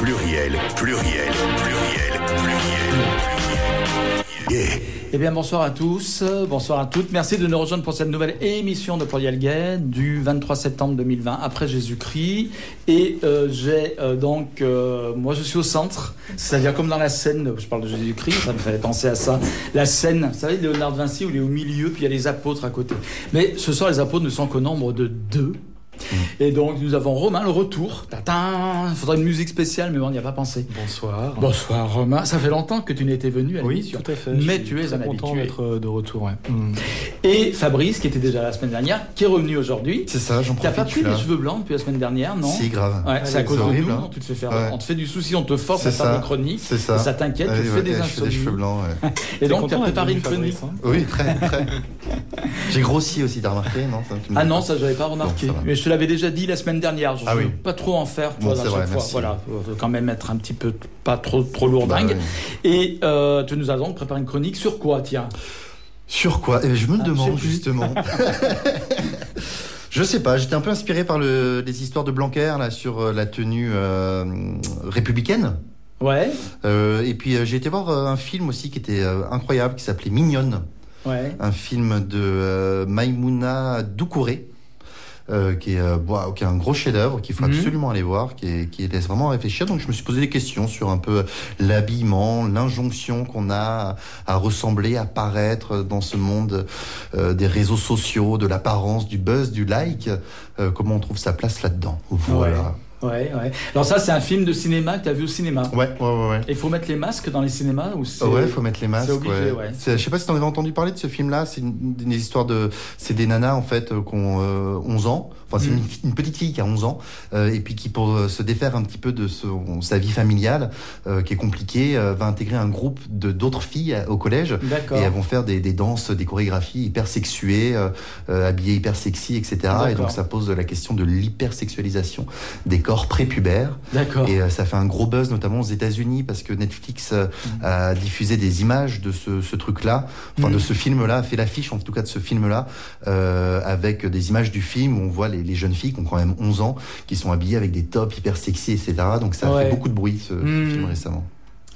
Pluriel, pluriel, pluriel, pluriel. Yeah. Eh bien, bonsoir à tous, bonsoir à toutes. Merci de nous rejoindre pour cette nouvelle émission de Pluriel Gay du 23 septembre 2020, après Jésus-Christ. Et euh, j'ai euh, donc, euh, moi je suis au centre, c'est-à-dire comme dans la scène, je parle de Jésus-Christ, ça me fait penser à ça. La scène, vous savez, Léonard de Vinci, où il est au milieu, puis il y a les apôtres à côté. Mais ce soir, les apôtres ne sont qu'au nombre de deux. Et donc, nous avons Romain, le retour. Tatin Il faudrait une musique spéciale, mais on n'y a pas pensé. Bonsoir. Bonsoir Romain, ça fait longtemps que tu n'étais venu à Oui, tout à fait. Mais Je tu suis es très un content habitué. d'être euh, de retour. Ouais. Mm. Et Fabrice, qui était déjà la semaine dernière, qui est revenu aujourd'hui. C'est ça, j'en T'as profite. pas je pris les cheveux blancs depuis la semaine dernière, non? Si, grave. Ouais, c'est à c'est cause de nous, hein. non tu te fais faire, Ouais. on te fait du souci, on te force à C'est faire des chroniques. C'est ça. Ça t'inquiète, tu Ouais, fais des insomnies. cheveux blancs. Et donc, tu as préparé une chronique. Hein? Oui, très, très. J'ai grossi aussi, t'as remarqué, non? Tu Ah non, pas. ça j'avais pas remarqué. Mais je te l'avais déjà dit la semaine dernière. Je Ah veux oui. pas trop en faire, tu Bon, à vrai, fois. Voilà, quand même être un petit peu pas trop trop lourdingue. Bah. Et euh, tu nous as donc préparé une chronique sur quoi, tiens? Sur quoi? Eh, Je me Ah, demande justement. Je sais pas, j'étais un peu inspiré par le, les histoires de Blanquer là sur euh, la tenue euh, républicaine. Ouais, Euh, et puis j'ai été voir un film aussi qui était incroyable, qui s'appelait Mignonne, ouais. un film de euh, Maïmouna Doucouré. Euh, qui, est, euh, bon, qui est un gros chef-d'œuvre qu'il faut Mhm. absolument aller voir, qui, est- qui laisse vraiment réfléchir. Donc je me suis posé des questions sur un peu l'habillement, l'injonction qu'on a à, à ressembler, à paraître dans ce monde euh, des réseaux sociaux, de l'apparence, du buzz, du like. Euh, comment on trouve sa place là-dedans? Voilà. Ouais, ouais. Alors ça, c'est un film de cinéma que tu as vu au cinéma. Ouais, ouais, ouais. ouais. Et il faut mettre les masques dans les cinémas ou c'est... Ouais, faut mettre les masques. c'est obligé, ouais. ouais. Je sais pas si t'en avais entendu parler de ce film-là. C'est une, une histoire de, c'est des nanas en fait euh, qui ont euh, 11 ans. Enfin, c'est Mm. une, une petite fille qui a 11 ans euh, et puis qui, pour euh, se défaire un petit peu de son- sa vie familiale euh, qui est compliquée, euh, va intégrer un groupe de d'autres filles euh, au collège. Et elles vont faire des, des danses, des chorégraphies hyper sexuées, euh, habillées hyper sexy, etc. Et donc ça pose la question de l'hypersexualisation des corps prépubères. D'accord. Et ça fait un gros buzz, notamment aux États-Unis, parce que Netflix euh, a diffusé des images de ce, ce truc-là, enfin Mhm. de ce film-là, a fait l'affiche en tout cas de ce film-là, avec des images du film où on voit les, les jeunes filles qui ont quand même 11 ans, qui sont habillées avec des tops hyper sexy, etc. Donc ça a Ouais. fait beaucoup de bruit ce, Mhm. film récemment.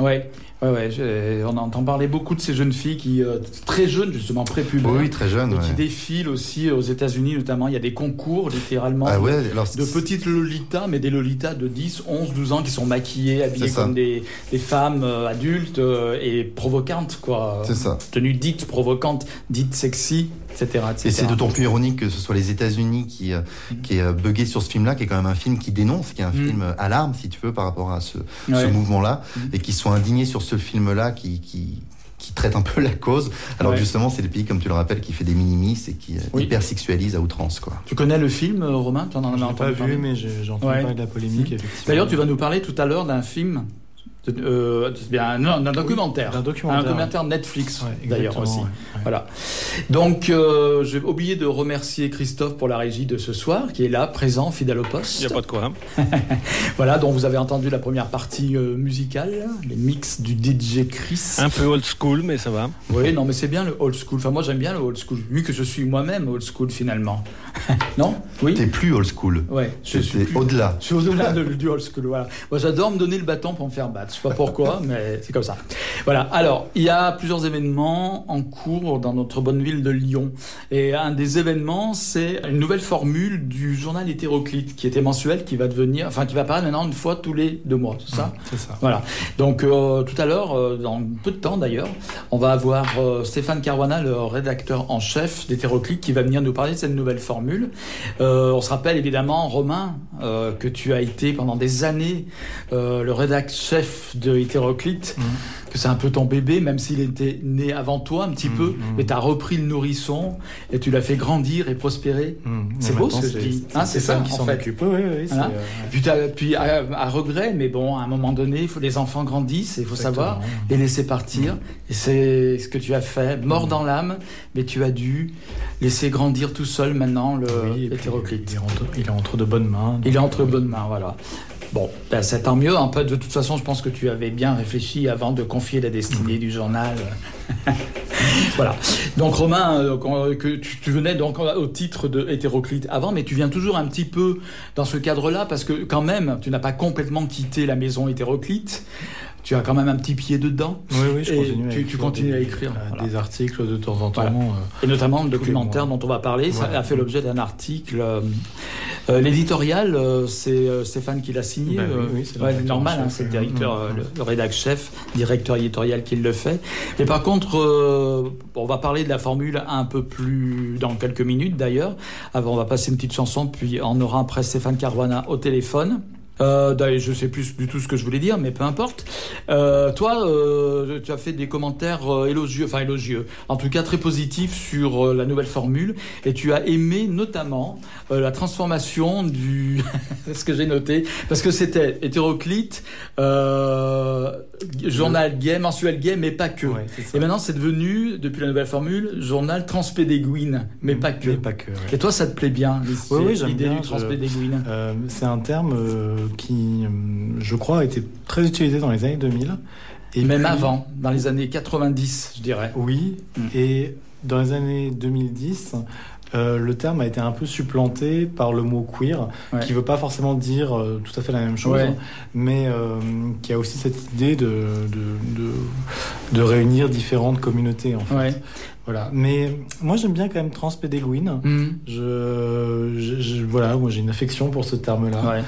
Ouais, ouais, ouais. on entend parler beaucoup de ces jeunes filles qui, euh, très jeunes justement, prépubères, Oui, très jeune. et ouais. qui défilent aussi aux États-Unis notamment. Il y a des concours littéralement. Ah de- ouais, alors De petites Lolitas, mais des Lolitas de 10, 11, 12 ans qui sont maquillées, habillées comme des, des femmes euh, adultes euh, et provocantes, quoi. C'est ça. Tenues dites provocantes, dites sexy, etc. etc. Et c'est d'autant plus ironique que ce soit les États-Unis qui, euh, qui est euh, bugué sur ce film-là, qui est quand même un film qui dénonce, qui est un Mhm. film euh, alarme, si tu veux, par rapport à ce, mouvement-là, Mhm. et qui sont indignés sur ce film-là, qui, qui, qui traite un peu la cause. Alors Ouais. justement, c'est le pays, comme tu le rappelles, qui fait des minimis et qui euh, Oui. hypersexualise à outrance, quoi. Tu connais le film, euh, Romain? Tu en as entendu pas parler? vu, mais j'ai j'ai entendu Ouais. parler de la polémique. D'ailleurs, tu vas nous parler tout à l'heure d'un film, euh, c'est bien, non, d'un documentaire. D'un Un documentaire. documentaire Netflix, Ouais, d'ailleurs aussi. ouais, ouais. Voilà. Donc, euh, j'ai oublié de remercier Christophe pour la régie de ce soir, qui est là, présent, fidèle au poste. Il n'y a pas de quoi. hein. Voilà, dont vous avez entendu la première partie euh, musicale, les mix du DJ Chris. Un peu old school, mais ça va. Oui, non, mais c'est bien le old school. Enfin, moi, j'aime bien le old school, vu que je suis moi-même old school finalement. non? Oui? T'es plus old school. Ouais, je suis plus- au-delà. Je suis au-delà de- du old school, voilà. Moi, j'adore me donner le bâton pour me faire battre. Je sais pas pourquoi, mais c'est comme ça. Voilà. Alors, il y a plusieurs événements en cours dans notre bonne ville de Lyon. Et un des événements, c'est une nouvelle formule du journal hétéroclite, qui était mensuel, qui va devenir, enfin, qui va apparaître maintenant une fois tous les deux mois, c'est ça? C'est ça. Voilà. Donc euh, tout à l'heure, euh, dans peu de temps d'ailleurs, on va avoir euh, Stéphane Caruana, le rédacteur en chef d'Hétéroclite, qui va venir nous parler de cette nouvelle formule. Euh, on se rappelle évidemment, Romain, que tu as été pendant des années le rédacteur chef de Hétéroclite. Mhm. Que c'est un peu ton bébé, même s'il était né avant toi un petit Mhm, peu, mhm. mais tu as repris le nourrisson et tu l'as fait grandir et prospérer. Mmh. C'est beau ce que je c'est- dis. c'est Hein, c'est Stéphane ça, qui en s'en fait. occupe. Oui, oui, Voilà. euh, Puis, puis à, à regret, mais bon, à un moment donné, faut les enfants grandissent, et il faut savoir les laisser partir. Et c'est ce que tu as fait, mort dans l'âme, mais tu as dû laisser grandir tout seul maintenant le Oui, hétéroclite. Il est, entre, il est entre de bonnes mains. Il est entre bonnes mains, voilà. Bon, ben, c'est tant mieux. Un peu, de toute façon, je pense que tu avais bien réfléchi avant de confier la destinée du journal. voilà. Donc Romain, euh, quand- que tu, tu venais donc au titre de hétéroclite avant, mais tu viens toujours un petit peu dans ce cadre-là parce que quand même, tu n'as pas complètement quitté la maison hétéroclite. Tu as quand même un petit pied dedans, Oui, oui, je continue. tu- continues des- à écrire, voilà. des articles de temps en temps. Voilà. euh, et notamment le documentaire dont on va parler. Ça a fait l'objet d'un article. euh, euh, L'éditorial, euh, c'est Stéphane qui l'a signé. Bah oui, c'est ouais, normal, hein, c'est le oui. directeur, le, le rédacteur chef, directeur éditorial qui le fait. Mais par contre, on va parler de la formule un peu plus dans quelques minutes d'ailleurs. Avant, on va passer une petite chanson, puis on aura après Stéphane Caruana au téléphone. Euh, d'ailleurs, je sais plus du tout ce que je voulais dire, mais peu importe. Euh, toi, euh, tu as fait des commentaires euh, élogieux, enfin élogieux, en tout cas très positifs sur la nouvelle formule, et tu as aimé notamment la transformation du, ce que j'ai noté, parce que c'était hétéroclite, journal gay, mensuel gay, mais pas que. ouais. Et maintenant, c'est devenu, depuis la nouvelle formule, journal transpédéguine, mais pas que. Mais pas que. ouais. Et toi, ça te plaît bien, Oui, oui, l'idée bien, du transpédéguine? c'est un terme qui, euh, je crois, a été très utilisé dans les années 2000. Et même puis- avant, dans les années 90, je dirais. Oui, Mm. et dans les années 2010, euh, le terme a été un peu supplanté par le mot queer, Ouais. qui veut pas forcément dire euh, tout à fait la même chose, Ouais. mais euh, qui a aussi cette idée de, de, de, de réunir différentes communautés, en fait. Ouais. Voilà. Mais moi, j'aime bien quand même transpédéguine. Mhm. Je, je- je- voilà, moi j'ai une affection pour ce terme-là. Ouais.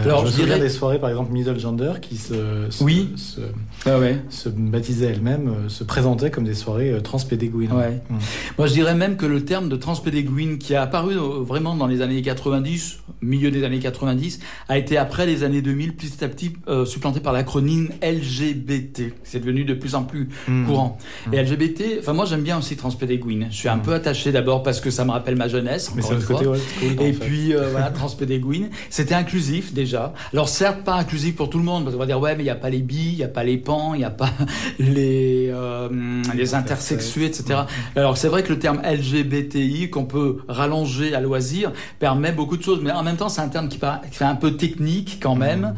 Euh, Alors, je je dirais- des soirées, par exemple, middle gender, qui se, se, Oui. se, Ouais, ouais. se baptisaient elles-mêmes, euh, se présentaient comme des soirées euh, transpédéguines. Ouais. Mm. Moi, je dirais même que le terme de transpédéguine, qui a apparu euh, vraiment dans les années 90, milieu des années 90, a été après les années 2000 petit à petit euh, supplanté par l'acronyme LGBT. C'est devenu de plus en plus Mm. courant. Mm. Et LGBT, enfin moi j'aime bien aussi transpédéguine. Je suis un peu attaché d'abord parce que ça me rappelle ma jeunesse. Mais une côté school. Et puis euh, voilà, transpédéguine. C'était inclusif déjà. Alors certes pas inclusif pour tout le monde, parce qu'on va dire ouais mais il n'y a pas les bi, il n'y a pas les pans, il n'y a pas les, euh, les intersexués, etc. Alors c'est vrai que le terme LGBTI qu'on peut rallonger à loisir permet beaucoup de choses, mais en même temps c'est un terme qui, paraît- qui fait un peu technique quand même.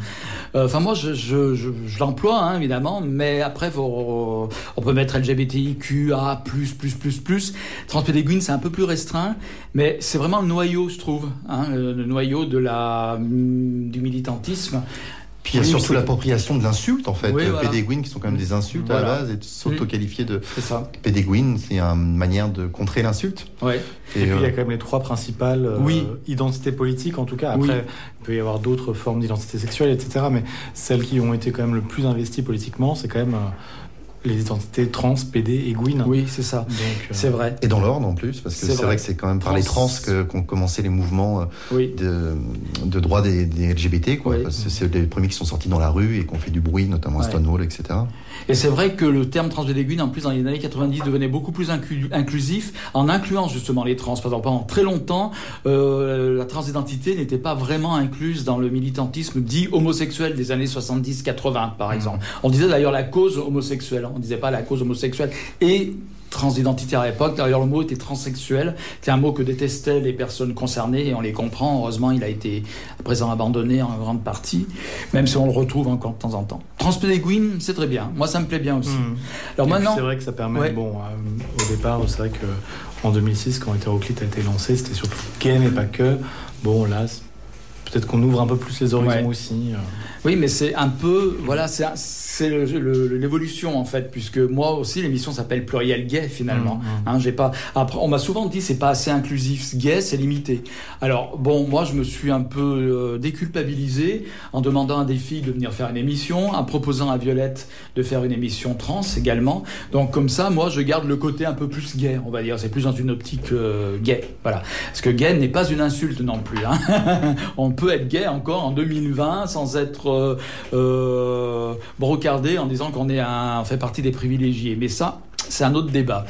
Euh, Enfin moi je, je, je, je l'emploie hein, évidemment, mais après faut, on peut mettre LGBTIQA plus plus plus plus. Transpédéguine c'est un peu plus restreint, mais c'est vraiment le noyau je trouve, hein, le, le noyau de la du militantisme. Puis il y a surtout l'appropriation de l'insulte, en fait. Oui, Euh, voilà. Pédéguine, qui sont quand même des insultes à la base, et s'auto-qualifier de C'est ça. pédéguine, c'est une manière de contrer l'insulte. Ouais. Et, puis il y euh, a quand même les trois principales euh, Oui. identités politiques, en tout cas. Oui. Après, il peut y avoir d'autres formes d'identité sexuelle, etc. Mais celles qui ont été quand même le plus investies politiquement, c'est quand même euh, les identités trans, PD et Gwyn. Oui c'est ça. Donc, euh, C'est vrai. Et dans l'ordre en plus, parce que C'est vrai. vrai. que c'est quand même par les Trans. trans que- qu'ont commencé les mouvements euh, Oui. de, de droit des, des LGBT, quoi. Oui. Parce que c'est les premiers qui sont sortis dans la rue et qui ont fait du bruit, notamment à Ouais. Stonewall, etc. Et c'est vrai que le terme transpédéguine, en plus, dans les années 90, devenait beaucoup plus inclu- inclusif en incluant justement les trans. Par exemple, pendant très longtemps, euh, la transidentité n'était pas vraiment incluse dans le militantisme dit homosexuel des années 70-80, par exemple. On disait d'ailleurs la cause homosexuelle, on disait pas la cause homosexuelle. Et transidentité à l'époque, d'ailleurs le mot était transsexuel, c'est un mot que détestaient les personnes concernées et on les comprend, heureusement il a été à présent abandonné en grande partie, même si on le retrouve encore de temps en temps. Transpédéguine, c'est très bien, moi ça me plaît bien aussi. mm. Alors Et maintenant, c'est vrai que ça permet, Ouais. bon, euh, au départ, c'est vrai que en 2006, quand Hétéroclite a été lancé, c'était surtout gay, mais pas que. Bon, là, peut-être qu'on ouvre un peu plus les horizons Ouais. aussi. euh. Oui mais c'est un peu, voilà, c'est l'évolution en fait, puisque moi aussi l'émission s'appelle Pluriel Gay finalement. Mm, mm. Hein, j'ai pas. Après, on m'a souvent dit c'est pas assez inclusif, gay, c'est limité. Alors bon, moi je me suis un peu euh, déculpabilisé en demandant à des filles de venir faire une émission, en proposant à Violette de faire une émission trans également. Donc comme ça, moi je garde le côté un peu plus gay, on va dire. C'est plus dans une optique euh, gay, voilà. Parce que gay n'est pas une insulte non plus. hein. on peut être gay encore en 2020 sans être euh, euh, brocardé en disant qu'on est fait partie des privilégiés. Mais ça. C'est un autre débat.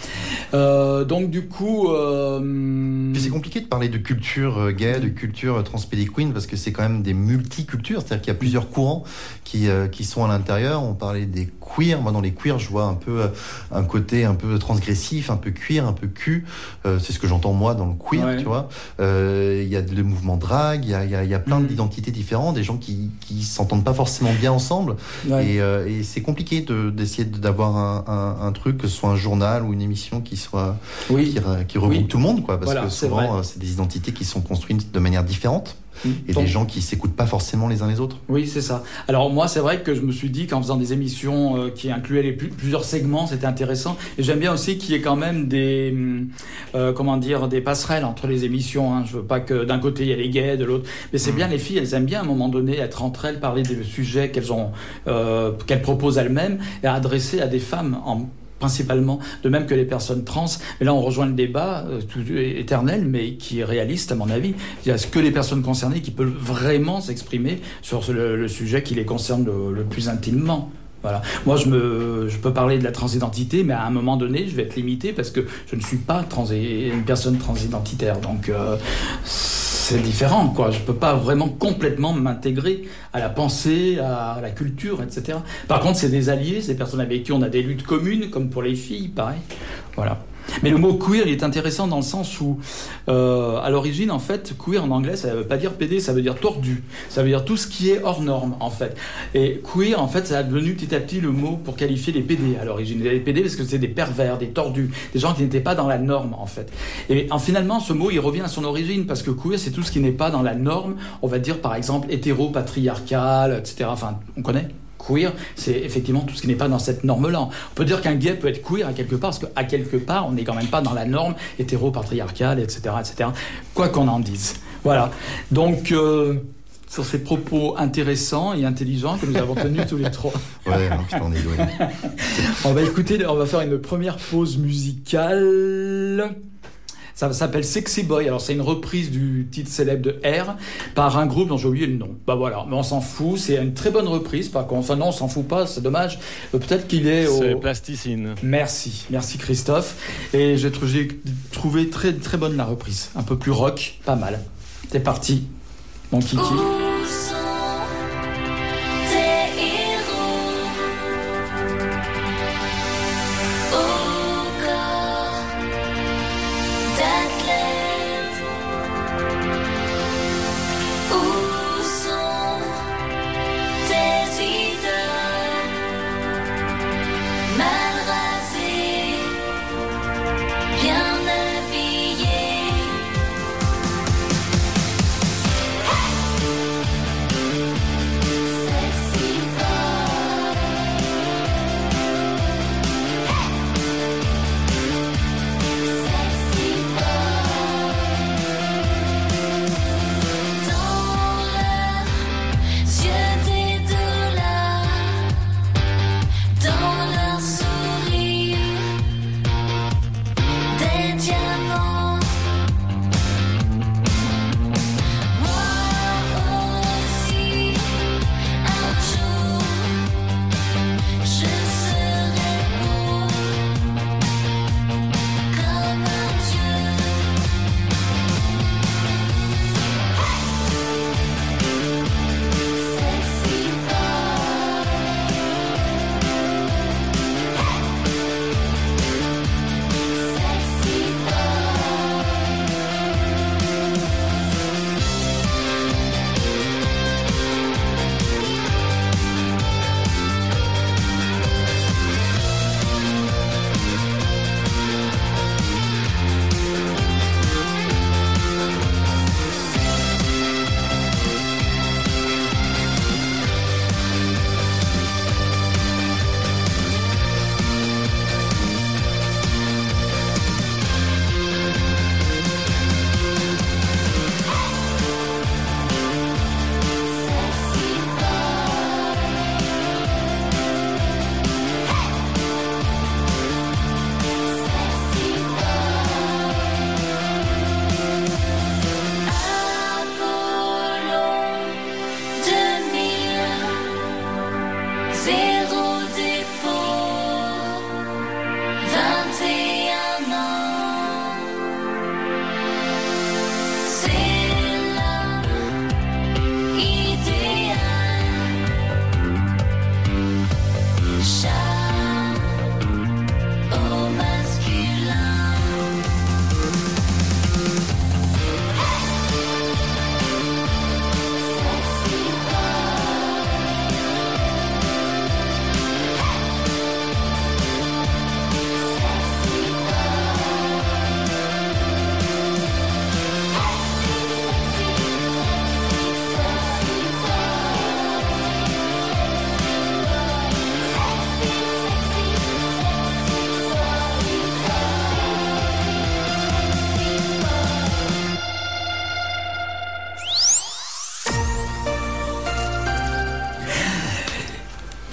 Euh, donc du coup, euh, c'est compliqué de parler de culture euh, gay, de culture euh, transpédiquine, parce que c'est quand même des multicultures, c'est-à-dire qu'il y a plusieurs courants qui, euh, qui sont à l'intérieur. On parlait des queers. Moi, dans les queers, je vois un peu un côté un peu transgressif, un peu cuir, un peu cul. C'est ce que j'entends moi dans le queer, Ouais. tu vois. Il y a le mouvement drag, il y a, y a- y a plein Mhm. d'identités différentes, des gens qui, qui s'entendent pas forcément bien ensemble. Ouais. Et, et c'est compliqué de- d'essayer de- d'avoir un, un- un truc, que ce soit un journal ou une émission qui soit Oui. qui, qui regroupe Oui. tout le monde, quoi. Parce Voilà, que souvent, euh, c'est des identités qui sont construites de manière différente et Donc- des gens qui s'écoutent pas forcément les uns les autres. Oui, c'est ça. Alors moi, c'est vrai que je me suis dit qu'en faisant des émissions euh, qui incluaient les plus- plusieurs segments, c'était intéressant. Et j'aime bien aussi qu'il y ait quand même des, hum, euh, comment dire, des passerelles entre les émissions. Hein. Je veux pas que d'un côté il y a les gays, de l'autre. Mais c'est bien les filles, elles aiment bien à un moment donné être entre elles, parler des sujets qu'elles ont, euh, qu'elles proposent elles-mêmes et adresser à des femmes en principalement, de même que les personnes trans. Mais là, on rejoint le débat euh, éternel, mais qui est réaliste à mon avis. Il y a que les personnes concernées qui peuvent vraiment s'exprimer sur le, sujet qui les concerne le, plus intimement. Voilà. Moi, je peux parler de la transidentité, mais à un moment donné, je vais être limité parce que je ne suis pas trans, une personne transidentitaire. Donc, euh, c'est différent, quoi. Je peux pas vraiment complètement m'intégrer à la pensée, à la culture, etc. Par contre, c'est des alliés, c'est des personnes avec qui on a des luttes communes, comme pour les filles, pareil. Voilà. Mais le mot queer, il est intéressant dans le sens où, euh, à l'origine, en fait, queer en anglais, ça veut pas dire PD, ça veut dire tordu. Ça veut dire tout ce qui est hors norme, en fait. Et queer, en fait, ça a devenu petit à petit le mot pour qualifier les PD à l'origine. Les PD parce que c'est des pervers, des tordus, des gens qui n'étaient pas dans la norme, en fait. Et en, finalement, ce mot, il revient à son origine parce que queer, c'est tout ce qui n'est pas dans la norme. On va dire, par exemple, hétéro-patriarcal, etc. Enfin, on connaît? Queer, c'est effectivement tout ce qui n'est pas dans cette norme-là. On peut dire qu'un gay peut être queer à quelque part, parce qu'à quelque part, on n'est quand même pas dans la norme hétéro-patriarcale, etc., etc. Quoi qu'on en dise. Voilà. Donc, euh, sur ces propos intéressants et intelligents que nous avons tenus tous les trois, Ouais, non, putain, on est doué. on va écouter, on va faire une première pause musicale. Ça s'appelle Sexy Boy. Alors, c'est une reprise du titre célèbre de R par un groupe dont j'ai oublié le nom. Bah voilà, mais on s'en fout. C'est une très bonne reprise. Par contre, enfin, non, on s'en fout pas. C'est dommage. Euh, Peut-être qu'il est C'est au. plasticine. Merci, merci Christophe. Et j'ai trou- j'ai trouvé très très bonne la reprise, un peu plus rock, pas mal. C'est parti, mon kiki.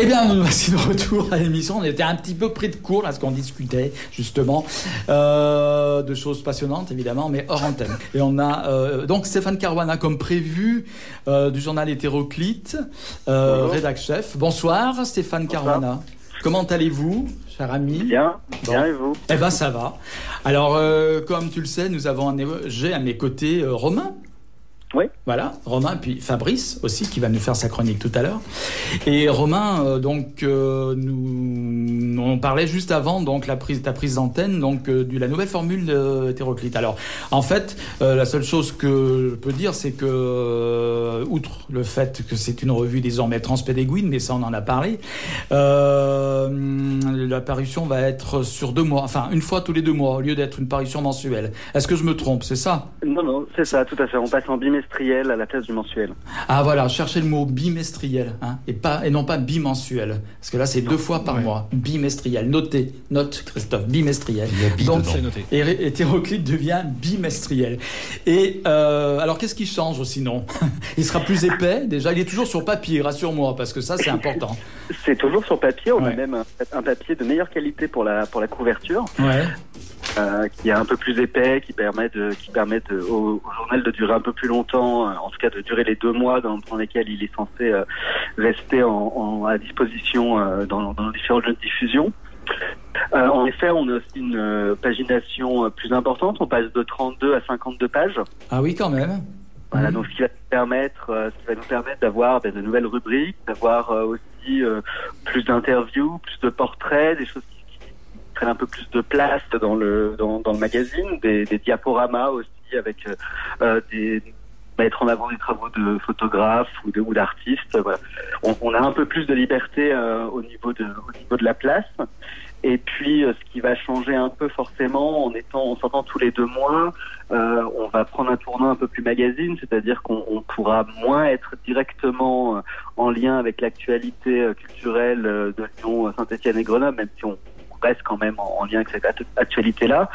Bien, nous voici de retour à l'émission. On était un petit peu pris de court là, parce qu'on discutait justement euh, de choses passionnantes, évidemment, mais hors antenne. Et on a euh, donc Stéphane Caruana, comme prévu, euh, du journal Hétéroclite, rédac chef. Bonsoir, Stéphane Bonsoir. Caruana. Comment allez-vous, cher ami? Bien, Bon. bien et vous? Eh ben, ça va. Alors, comme tu le sais, nous avons un, j'ai à mes côtés Romain. Oui. Voilà, Romain, puis Fabrice aussi, qui va nous faire sa chronique tout à l'heure. Et Romain, euh, donc, euh, nous, on parlait juste avant, donc, la prise, ta prise d'antenne, donc, euh, de la nouvelle formule hétéroclite. Alors, en fait, la seule chose que je peux dire, c'est que, outre le fait que c'est une revue désormais transpédéguine, mais ça, on en a parlé, la parution va être sur deux mois, enfin, une fois tous les deux mois, au lieu d'être une parution mensuelle. Est-ce que je me trompe, c'est ça? Non, non, c'est ça, tout à fait. On passe en bimestriel à la place du mensuel. Ah voilà, cherchez le mot bimestriel, hein, et, pas, et non pas bimensuel. Parce que là, c'est deux fois par Ouais. mois. Bimestriel. Notez, note Christophe, bimestriel. Il y a bi Donc, noté. Hétéroclite devient bimestriel. Et euh, alors, qu'est-ce qui change sinon? Il sera plus épais, déjà? Il est toujours sur papier, rassure-moi, parce que ça, c'est important. C'est toujours sur papier. On Ouais. a même un, un papier de meilleure qualité pour la, pour la couverture, Ouais. Euh, qui est un peu plus épais, qui permet, de, qui permet de- au, au journal de durer un peu plus longtemps, euh, en tout cas de durer les deux mois dans, dans lesquels il est censé euh, rester en, en- à disposition euh, dans, dans nos différentes jeux de diffusion. Euh, en effet, on a aussi une euh, pagination euh, plus importante. On passe de 32 à 52 pages. Ah oui, quand même. Voilà, Mhm. donc ce qui va nous permettre, ce qui va nous permettre d'avoir ben, de nouvelles rubriques, d'avoir aussi plus d'interviews, plus de portraits, des choses qui prennent un peu plus de place dans le dans, le magazine, des, diaporamas aussi avec euh, euh, mettre en avant des travaux de photographes ou d'artistes. On, a un peu plus de liberté euh, au niveau de au niveau de la place. Et puis, euh, ce qui va changer un peu forcément, en étant, en sortant tous les deux mois, on va prendre un tournant un peu plus magazine, c'est-à-dire qu'on on pourra moins être directement en lien avec l'actualité culturelle de Lyon, Saint-Etienne et Grenoble, même si on reste quand même en, en lien avec cette actu- actualité-là.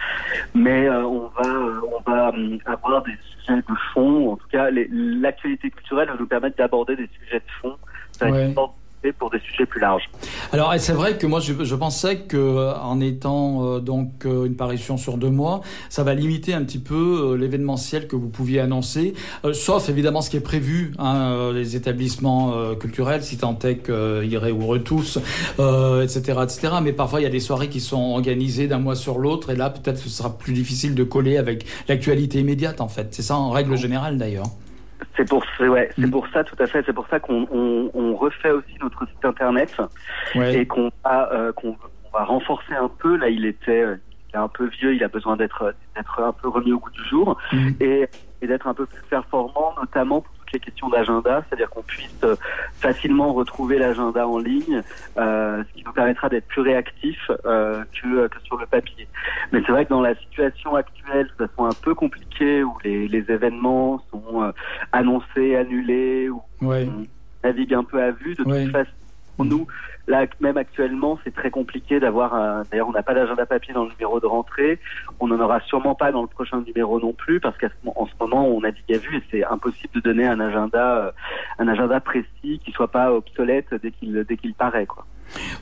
Mais euh, on va, euh, on va hum, avoir des sujets de fond. En tout cas, l'actualité culturelle va nous permettre d'aborder des sujets de fond. Ça va Ouais. être une porte d'entrée pour des sujets plus larges. Alors c'est vrai que moi je, je pensais que euh, en étant euh, donc euh, une parution sur deux mois, ça va limiter un petit peu euh, l'événementiel que vous pouviez annoncer, Euh, sauf évidemment ce qui est prévu, hein, euh, les établissements euh, culturels, si tant est qu'ils ou tous, euh, etc., etc. Mais parfois il y a des soirées qui sont organisées d'un mois sur l'autre, et là peut-être ce sera plus difficile de coller avec l'actualité immédiate en fait. C'est ça en règle générale d'ailleurs. C'est pour, c'est- ouais, c'est Mm. pour ça, tout à fait. C'est pour ça qu'on on, on refait aussi notre site internet Ouais. et qu'on va, euh, qu'on on va renforcer un peu. Là, il était, euh, il est un peu vieux, il a besoin d'être, d'être un peu remis au goût du jour Mm. et, et d'être un peu plus performant, notamment pour toutes les questions d'agenda, c'est-à-dire qu'on puisse euh, facilement retrouver l'agenda en ligne, euh, ce qui nous permettra d'être plus réactifs euh, que, que sur le papier. Mais c'est vrai que dans la situation actuelle, de façon un peu compliquée, où les, les événements sont annoncés, annulés, ou Ouais. on navigue un peu à vue, de Ouais. toute façon, pour nous, là, même actuellement, c'est très compliqué d'avoir. D'ailleurs, on n'a pas d'agenda papier dans le numéro de rentrée. On n'en aura sûrement pas dans le prochain numéro non plus, parce qu'en ce moment, on navigue à vue et c'est impossible de donner un agenda, euh, un agenda précis qui soit pas obsolète dès qu'il dès qu'il paraît, quoi.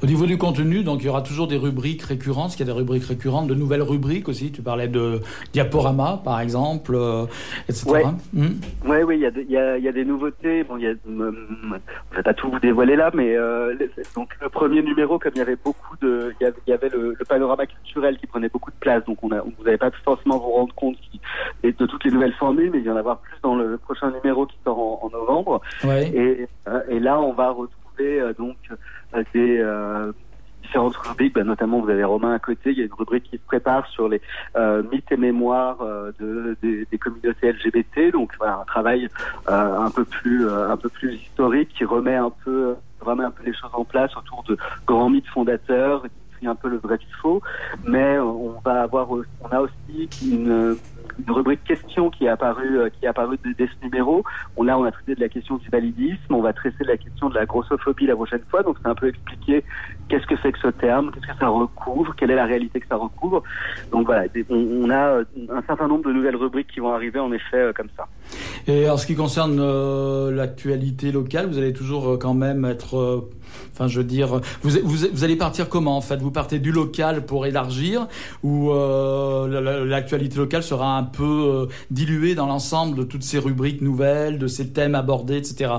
Au niveau du contenu, donc il y aura toujours des rubriques récurrentes, qu'il y a des rubriques récurrentes, de nouvelles rubriques aussi. Tu parlais de diaporama, par exemple, euh, etc. Ouais. Hmm. Oui, oui, il y, a il y, a, il y a des nouveautés. Bon, il y a, hum, je vais pas tout vous dévoiler là, mais euh, donc le premier numéro, comme il y avait beaucoup de, il y avait, il y avait le, le panorama culturel qui prenait beaucoup de place, donc on a, vous n'avez pas forcément vous rendre compte qui, et de toutes les nouvelles formules, mais il y en avoir plus dans le prochain numéro qui sort en, en novembre. Ouais. Et, et là, on va retrouver euh, donc euh, des euh, différentes rubriques, bah, notamment vous avez Romain à côté, il y a une rubrique qui se prépare sur les mythes et mémoires de, des, communautés LGBT, donc voilà un travail un peu plus un peu plus historique qui remet un peu remet un peu les choses en place autour de grands mythes fondateurs, un peu le vrai du faux, mais on va avoir on a aussi une une rubrique question qui est apparue euh, qui est apparue dès, ce numéro. On là on a traité de la question du validisme, on va traiter de la question de la grossophobie la prochaine fois. Donc c'est un peu expliquer qu'est-ce que c'est que ce terme, qu'est-ce que ça recouvre, quelle est la réalité que ça recouvre. Donc voilà, on, a euh, un certain nombre de nouvelles rubriques qui vont arriver en effet euh, comme ça. Et en ce qui concerne l'actualité locale, vous allez toujours quand même être Enfin, je veux dire, vous, vous, vous allez partir comment en fait? Vous partez du local pour élargir ou euh, la- la- l'actualité locale sera un peu euh, diluée dans l'ensemble de toutes ces rubriques nouvelles, de ces thèmes abordés, etc.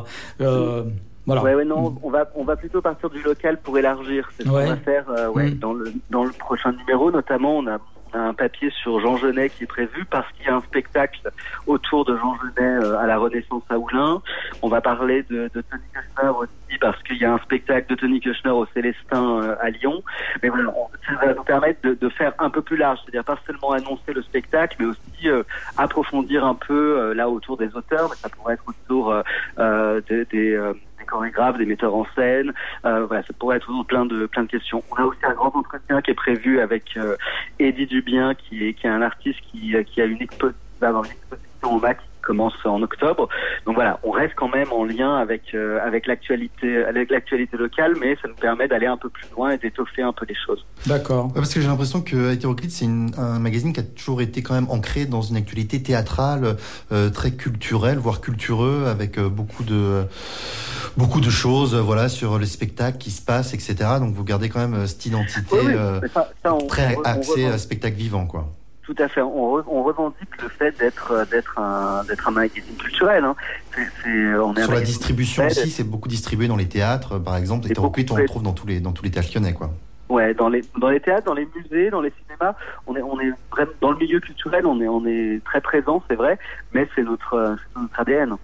Euh, voilà. Ouais, ouais, non, on va, on va plutôt partir du local pour élargir. C'est ce Ouais. qu'on va faire euh, ouais, Mm. dans, le, dans le prochain numéro, notamment, on a un papier sur Jean Genet qui est prévu parce qu'il y a un spectacle autour de Jean Genet euh, à la Renaissance à Oulin. On va parler de, Tony Kushner aussi parce qu'il y a un spectacle de Tony Kushner au Célestin euh, à Lyon. Mais voilà, ça va nous permettre de, faire un peu plus large, c'est-à-dire pas seulement annoncer le spectacle, mais aussi euh, approfondir un peu là autour des auteurs, mais ça pourrait être autour des, des chorégraphes, des metteurs en scène. Euh, voilà, ça pourrait être plein de plein de questions. On a aussi un grand entretien qui est prévu avec euh, Eddie Dubien, qui est qui est un artiste qui euh, qui a une expo- va avoir une exposition au MAC commence en octobre. Donc voilà, on reste quand même en lien avec euh, avec l'actualité avec l'actualité locale, mais ça nous permet d'aller un peu plus loin et d'étoffer un peu les choses. D'accord. Ouais, parce que j'ai l'impression que Hétéroclite, c'est un magazine qui a toujours été quand même ancré dans une actualité théâtrale, euh, très culturelle, voire cultureux, avec euh, beaucoup de beaucoup de choses, euh, voilà, sur les spectacles qui se passent, etc. Donc vous gardez quand même euh, cette identité Oui, oui, euh, mais ça- ça, on- très on- on axée revendique- à spectacle vivant, quoi. Tout à fait. On, re- on revendique le fait d'être euh, d'être un d'être un magazine culturel. Hein. On est un Sur la distribution aussi, c'est beaucoup distribué dans les théâtres, par exemple. Et Hétéroclite, on le trouve dans tous les dans tous les théâtres lyonnais, quoi. Ouais, dans les dans les théâtres, dans les musées, dans les cinémas, on est on est vraiment dans le milieu culturel, on est on est très présent, c'est vrai, mais c'est notre euh, c'est notre ADN.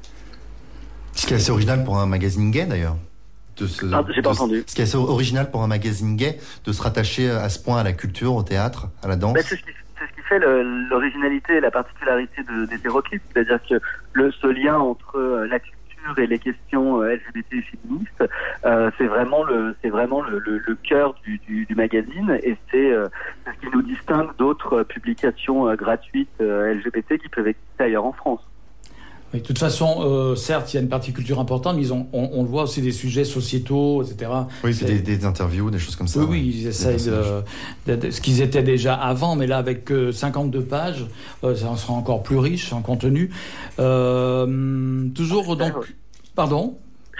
Ce qui est assez original pour un magazine gay, d'ailleurs. Ah, j'ai pas entendu. Ce qui est assez original pour un magazine gay, de se rattacher à ce point à la culture, au théâtre, à la danse. Bah, fait l'originalité et la particularité de, d'Hétéroclite, c'est-à-dire que le ce lien entre euh, la culture et les questions euh, LGBT et féministes, euh, c'est vraiment le c'est vraiment le, le, le cœur du, du, du magazine et c'est euh, ce qui nous distingue d'autres publications euh, gratuites LGBT qui peuvent exister ailleurs en France. De toute façon, euh, certes, il y a une partie culture importante, mais ils ont, on, on le voit aussi des sujets sociétaux, etc. Oui, c'est des, des interviews, des choses comme ça. Oui, oui, ils essayent de, de- de- ce qu'ils étaient déjà avant, mais là, avec euh, 52 pages, euh, ça en sera encore plus riche en contenu. Euh, toujours donc. ouais. Pardon?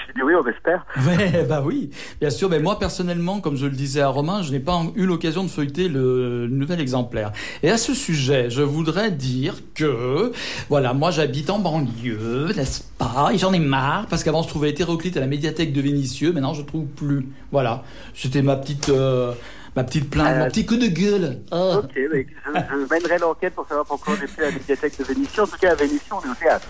Je dis oui, on espère. Ouais, bah oui, bien sûr. Mais moi, personnellement, comme je le disais à Romain, je n'ai pas eu l'occasion de feuilleter le nouvel exemplaire. Et à ce sujet, je voudrais dire que, voilà, moi, j'habite en banlieue, n'est-ce pas? Et j'en ai marre, parce qu'avant, je trouvais hétéroclite à la médiathèque de Vénissieux. Maintenant, je trouve plus. Voilà. C'était ma petite, euh, ma petite plainte, Euh, mon petit coup de gueule. Ah. Ok, mais je, je mènerai l'enquête pour savoir pourquoi on était à la médiathèque de Vénissieux. En tout cas, à Vénissieux, on est au théâtre.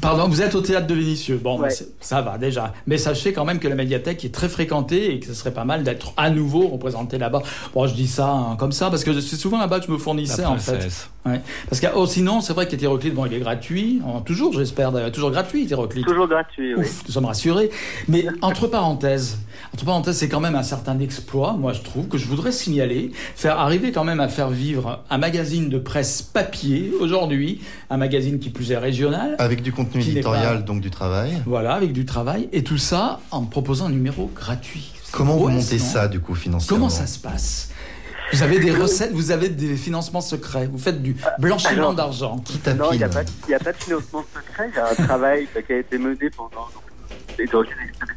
Pardon, vous êtes au théâtre de Vénissieux. Bon, Ouais. ça va déjà. Mais sachez quand même que la médiathèque est très fréquentée et que ce serait pas mal d'être à nouveau représenté là-bas. Bon, je dis ça hein, comme ça parce que c'est souvent là-bas que je me fournissais La en fait. Ouais. Parce que oh, sinon, c'est vrai qu'hétéroclite, bon, il est gratuit, en- toujours, j'espère, toujours gratuit, hétéroclite. Toujours gratuit, oui. Ouf, nous sommes rassurés. Mais entre parenthèses, entre parenthèses, c'est quand même un certain exploit, moi je trouve, que je voudrais signaler, faire arriver quand même à faire vivre un magazine de presse papier aujourd'hui, un magazine qui plus est régional, Avec du contenu éditorial, pas- donc du travail. voilà, avec du travail, et tout ça en proposant un numéro gratuit. Comment vous montez ça, du coup, financièrement? Comment ça se passe? Vous avez des recettes, vous avez des financements secrets, vous faites du blanchiment alors- d'argent. Qui Non, il n'y a, a pas de financement secret. Il y a un travail qui a été mené pendant, donc, depuis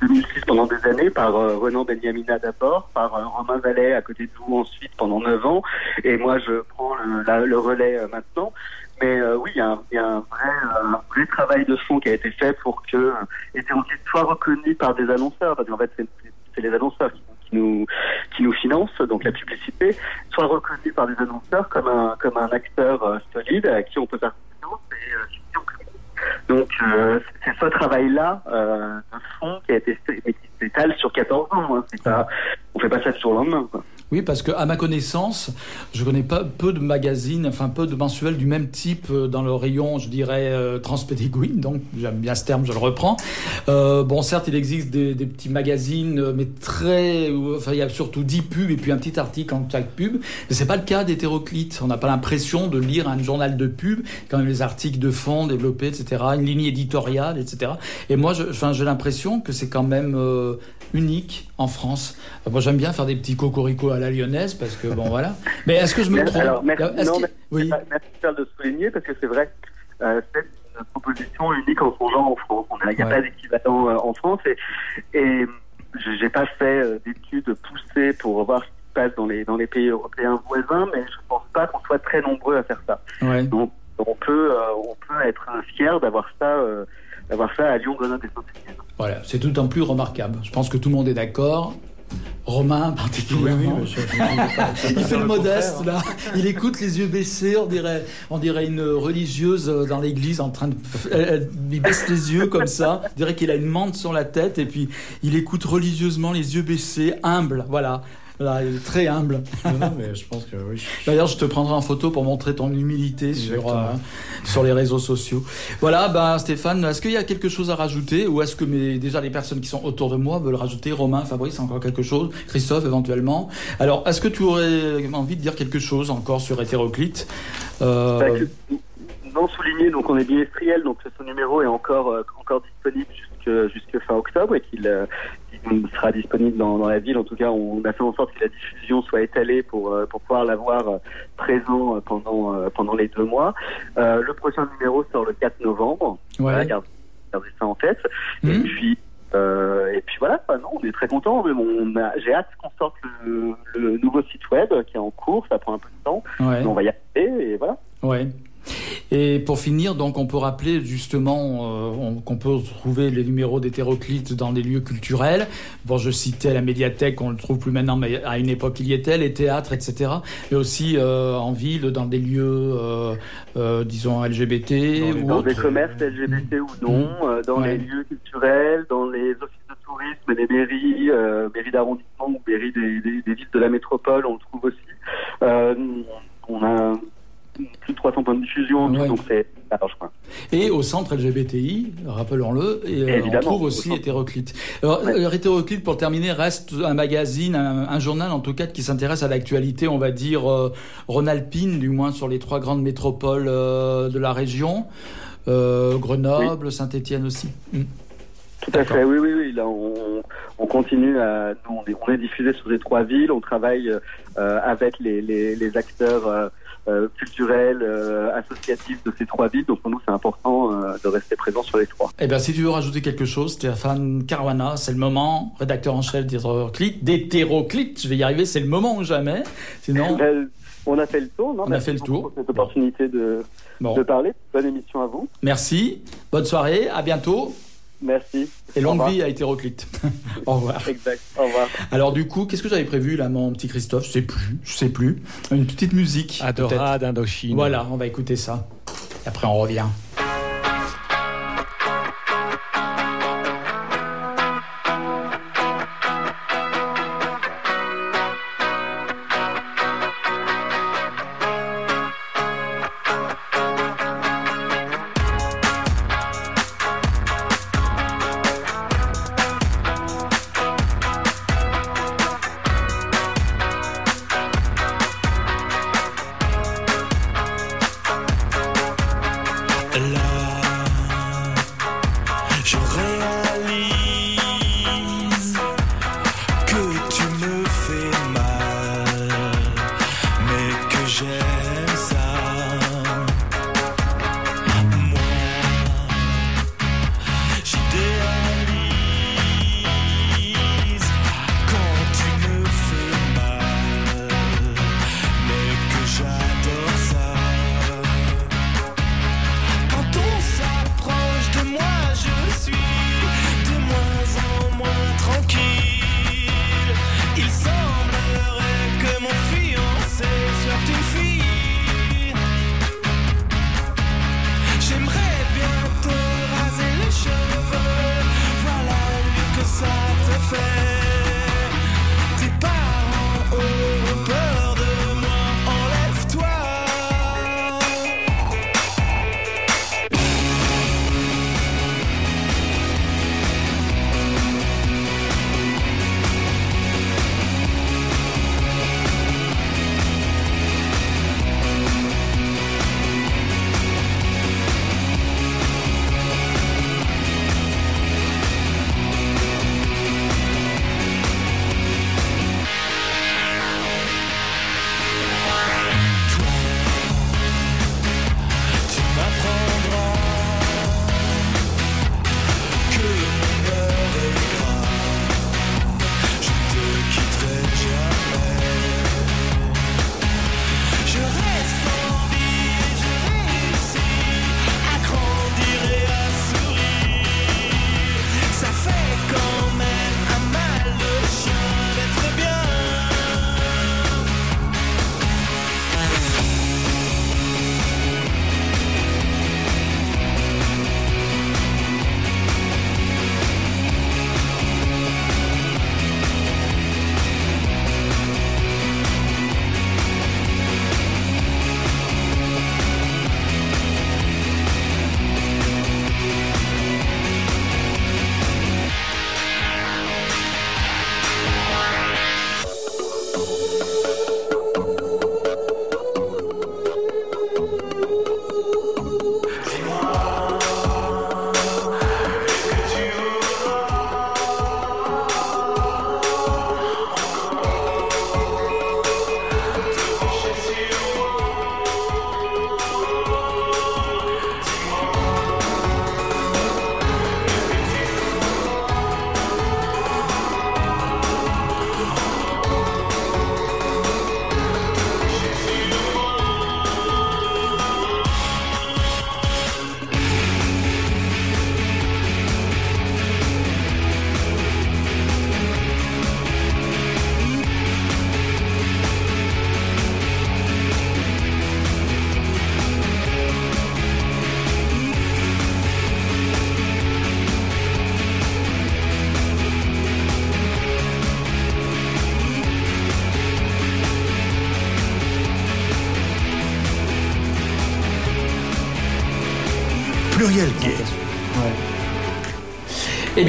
2006 pendant des années par euh, Renan Benyamina d'abord, par euh, Romain Vallet à côté de vous ensuite pendant 9 ans. Et moi, je prends le, la- le relais euh, maintenant. Mais euh, oui, il y a, un, y a un, vrai, euh, un vrai travail de fond qui a été fait pour que euh, Hétéroclite soit reconnu par des annonceurs, parce qu'en fait, c'est c'est les annonceurs qui, qui nous qui nous financent, donc la publicité, soit reconnu par des annonceurs comme un comme un acteur euh, solide à qui on peut faire confiance et euh, sur donc euh, c'est ce travail-là euh, de fond qui a été qui sur 14 ans. Hein. Pas, on fait pas ça du jour. Oui, parce que à ma connaissance, je connais pas peu de magazines, enfin peu de mensuels du même type euh, dans le rayon, je dirais euh. Donc j'aime bien ce terme, je le reprends. Euh, bon, certes, il existe des, petits magazines, euh, mais très, enfin il y a surtout 10 pubs et puis un petit article en chaque pub. Mais c'est pas le cas d'hétéroclite. On n'a pas l'impression de lire un journal de pub, quand même les articles de fond développés, etc., une ligne éditoriale, etc. Et moi, j'ai l'impression que c'est quand même unique en France. Moi, j'aime bien faire des petits cocoricots à la lyonnaise parce que bon, voilà. Mais est-ce que je me trompe? Alors, merci, non, merci, Oui. merci Charles, de souligner parce que c'est vrai, euh, c'est une proposition unique en son genre en France. Il n'y a Ouais. pas d'équivalent euh, en France et, et j'ai continue de pousser pour voir ce qui se passe dans les, dans les pays européens voisins, mais je pense pas qu'on soit très nombreux à faire ça. Ouais. Donc, on peut, euh, on peut être fier d'avoir ça, euh, d'avoir ça à Lyon, Grenoble et Saint-Étienne. Voilà, c'est tout en plus remarquable. Je pense que tout le monde est d'accord. Romain particulièrement. Oui, oui, je- Il fait le le modeste contraire, là. Il écoute les yeux baissés. On dirait, on dirait une religieuse euh, dans l'église en train de. Il baisse les yeux comme ça. On dirait qu'il a une mante sur la tête et puis il écoute religieusement les yeux baissés, humble. Voilà. Voilà, il est très humble. Non, non, mais je pense que oui. je- D'ailleurs, je te prendrai en photo pour montrer ton humilité sur, euh, sur les réseaux sociaux. Voilà, ben, Stéphane, est-ce qu'il y a quelque chose à rajouter ou est-ce que mes, déjà les personnes qui sont autour de moi veulent rajouter? Romain, Fabrice, encore quelque chose? Christophe, éventuellement? Alors, est-ce que tu aurais envie de dire quelque chose encore sur Hétéroclite? Euh, Bah, non souligné, donc on est bimestriel, donc ce numéro est encore, euh, encore disponible jusque, jusque fin octobre et qu'il euh, sera disponible dans, dans la ville. En tout cas, on a fait en sorte que la diffusion soit étalée pour, euh, pour pouvoir l'avoir euh, présent euh, pendant, euh, pendant les deux mois. Euh, le prochain numéro sort le 4 novembre. Voilà, Ouais. gardez, gardez ça en tête. Et Mhm. puis, euh, et puis voilà, bah non, on est très contents. Mais bon, j'ai hâte qu'on sorte le, le nouveau site web qui est en cours. Ça prend un peu de temps, Ouais. mais on va y arriver et voilà. Ouais. Et pour finir, donc, on peut rappeler justement euh, on- qu'on peut trouver les numéros d'hétéroclites dans des lieux culturels. Bon, je citais la médiathèque, on le trouve plus maintenant, mais à une époque il y était, les théâtres, etc. Mais aussi euh, en ville, dans des lieux, euh, disons LGBT Dans les ou dans des commerces LGBT ou non, dans Mmh. Ouais. les lieux culturels, dans les offices de tourisme, les mairies, mairies d'arrondissement ou mairies des, des- des villes de la métropole, on le trouve aussi. On a plus de 300 points de tout, Ouais. donc c'est large. quoi. Et au centre LGBTI, rappelons-le, et, euh, on trouve au aussi centre. Hétéroclite. Alors, Ouais. euh, Hétéroclite, pour terminer, reste un magazine, un, un journal en tout cas, qui s'intéresse à l'actualité, on va dire, euh, rhône-alpine, du moins sur les trois grandes métropoles euh, de la région. Euh, Grenoble, Saint-Étienne aussi. Mm. Tout à fait, oui, oui, oui. Là, on, on continue à. Nous, on est, on est diffusé sur les trois villes. On travaille euh, avec les, les, les acteurs euh, culturels, euh, associatifs de ces trois villes. Donc, pour nous, c'est important euh, de rester présent sur les trois. Eh bien, si tu veux rajouter quelque chose, Stéphane Caruana, c'est le moment, rédacteur en chef d'Hétéroclite, d'Hétéroclite, je vais y arriver, c'est le moment ou jamais. Sinon, Ben, on a fait le tour, non? On a fait le tour. cette opportunité de, bon, de parler. Bonne émission à vous. merci, bonne soirée, à bientôt, Merci. et Au longue revoir. vie à Hétéroclite. Au revoir. Exact. Au revoir. Alors du coup, qu'est-ce que j'avais prévu là, mon petit Christophe? Je sais plus, je sais plus. Une petite musique. peut-être. Adora d'Indochine. Voilà, on va écouter ça. Et après, on revient.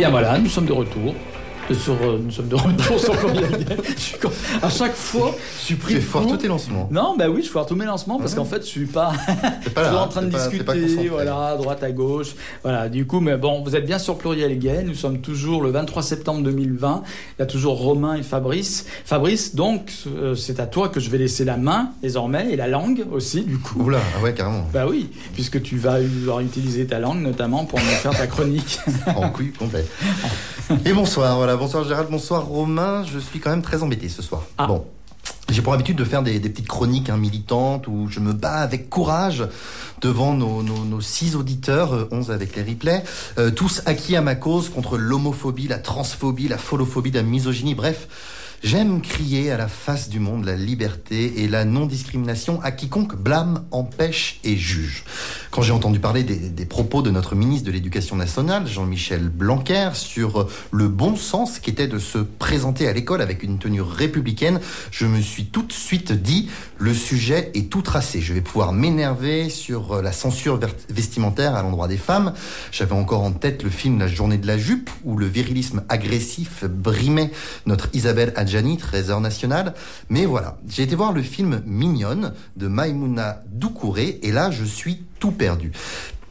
Bien voilà, nous sommes de retour. Sur, euh, nous sommes de retour sur con- À chaque fois, je suis pris Tu foires tous tes lancements. Non, bah oui, je foire tous mes lancements parce Ouais. qu'en fait, je suis pas pas toujours là, en train de pas- discuter, voilà, à droite, à gauche. Voilà, du coup, mais bon, vous êtes bien sur Pluriel Gay. Nous sommes toujours le 23 septembre 2020. Il y a toujours Romain et Fabrice. Fabrice, donc, euh, c'est à toi que je vais laisser la main désormais et la langue aussi, du coup. Oula, ah ouais, carrément. Bah oui, puisque tu vas utiliser ta langue notamment pour nous faire ta chronique. En couille complet. Et bonsoir, voilà, bonsoir Gérald, bonsoir Romain. Je suis quand même très embêté ce soir. Ah. Bon. J'ai pour habitude de faire des, des petites chroniques hein, militantes où je me bats avec courage devant nos, nos- nos six auditeurs, euh, 11 avec les replays, euh, tous acquis à ma cause contre l'homophobie, la transphobie, la folophobie, la misogynie, bref. J'aime crier à la face du monde la liberté et la non-discrimination à quiconque blâme, empêche et juge. Quand j'ai entendu parler des, propos de notre ministre de l'Éducation nationale, Jean-Michel Blanquer, sur le bon sens qu'était de se présenter à l'école avec une tenue républicaine, je me suis tout de suite dit, le sujet est tout tracé. Je vais pouvoir m'énerver sur la censure vestimentaire à l'endroit des femmes. J'avais encore en tête le film La journée de la jupe, où le virilisme agressif brimait notre Isabelle Adjani, trésor national. Mais voilà, j'ai été voir le film Mignonne de Maïmouna Doucouré, et là, je suis tout perdu.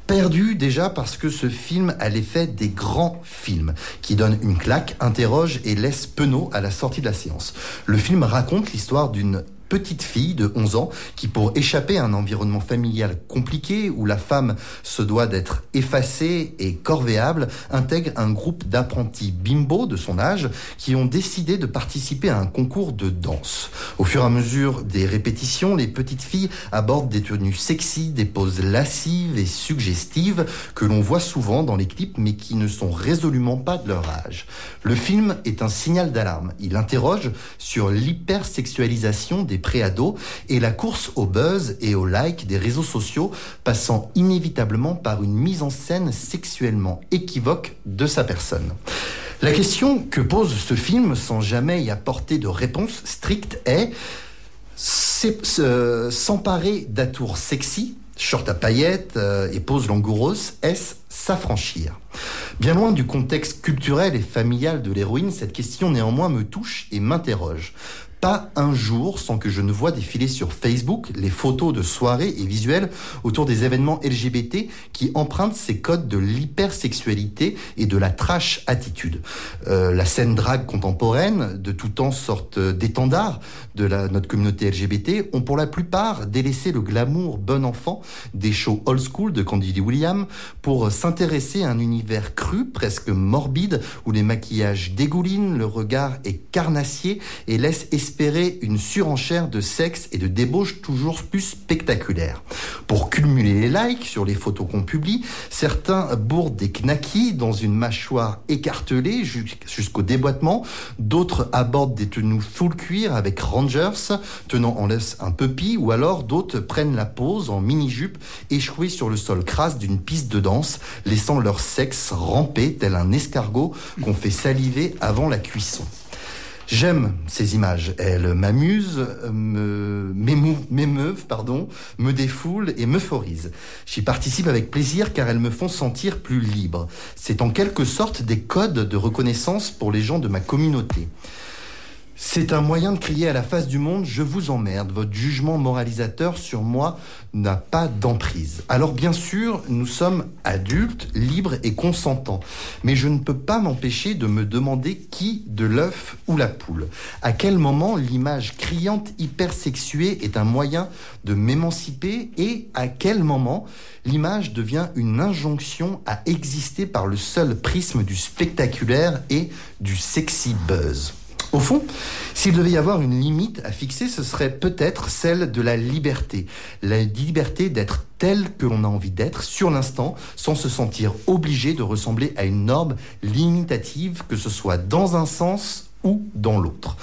Perdu déjà parce que ce film a l'effet des grands films, qui donnent une claque, interroge et laisse penaud à la sortie de la séance. Le film raconte l'histoire d'une petite fille de 11 ans qui, pour échapper à un environnement familial compliqué où la femme se doit d'être effacée et corvéable, intègre un groupe d'apprentis bimbo de son âge qui ont décidé de participer à un concours de danse. Au fur et à mesure des répétitions, les petites filles abordent des tenues sexy, des poses lascives et suggestives que l'on voit souvent dans les clips mais qui ne sont résolument pas de leur âge. Le film est un signal d'alarme. Il interroge sur l'hypersexualisation des préados et la course au buzz et au like des réseaux sociaux passant inévitablement par une mise en scène sexuellement équivoque de sa personne. La question que pose ce film sans jamais y apporter de réponse stricte est s'emparer d'atours sexy, short à paillettes euh, et pose langoureuse, est-ce s'affranchir? Bien loin du contexte culturel et familial de l'héroïne, cette question néanmoins me touche et m'interroge. Pas un jour sans que je ne vois défiler sur Facebook les photos de soirées et visuels autour des événements LGBT qui empruntent ces codes de l'hypersexualité et de la trash attitude. Euh, la scène drague contemporaine, de tout temps sorte d'étendard de la, notre communauté LGBT, ont pour la plupart délaissé le glamour bon enfant des shows old school de Candy Williams pour s'intéresser à un univers cru, presque morbide, où les maquillages dégoulinent, le regard est carnassier et laisse une surenchère de sexe et de débauche toujours plus spectaculaire. Pour cumuler les likes sur les photos qu'on publie, certains bourdent des knackis dans une mâchoire écartelée jus- jusqu'au déboîtement, d'autres abordent des tenues full cuir avec rangers tenant en laisse un puppy ou alors d'autres prennent la pose en mini-jupe échouée sur le sol crasse d'une piste de danse, laissant leur sexe ramper tel un escargot qu'on fait saliver avant la cuisson. J'aime ces images. Elles m'amusent, m'émeuvent, pardon, me défoulent et m'euphorisent. J'y participe avec plaisir car elles me font sentir plus libre. C'est en quelque sorte des codes de reconnaissance pour les gens de ma communauté. C'est un moyen de crier à la face du monde Je vous emmerde. Votre jugement moralisateur sur moi n'a pas d'emprise. Alors, bien sûr, nous sommes adultes, libres et consentants. Mais je ne peux pas m'empêcher de me demander qui de l'œuf ou la poule. À quel moment l'image criante hypersexuée est un moyen de m'émanciper et à quel moment l'image devient une injonction à exister par le seul prisme du spectaculaire et du sexy buzz? Au fond, s'il devait y avoir une limite à fixer, ce serait peut-être celle de la liberté. La liberté d'être tel que l'on a envie d'être sur l'instant, sans se sentir obligé de ressembler à une norme limitative, que ce soit dans un sens ou dans l'autre.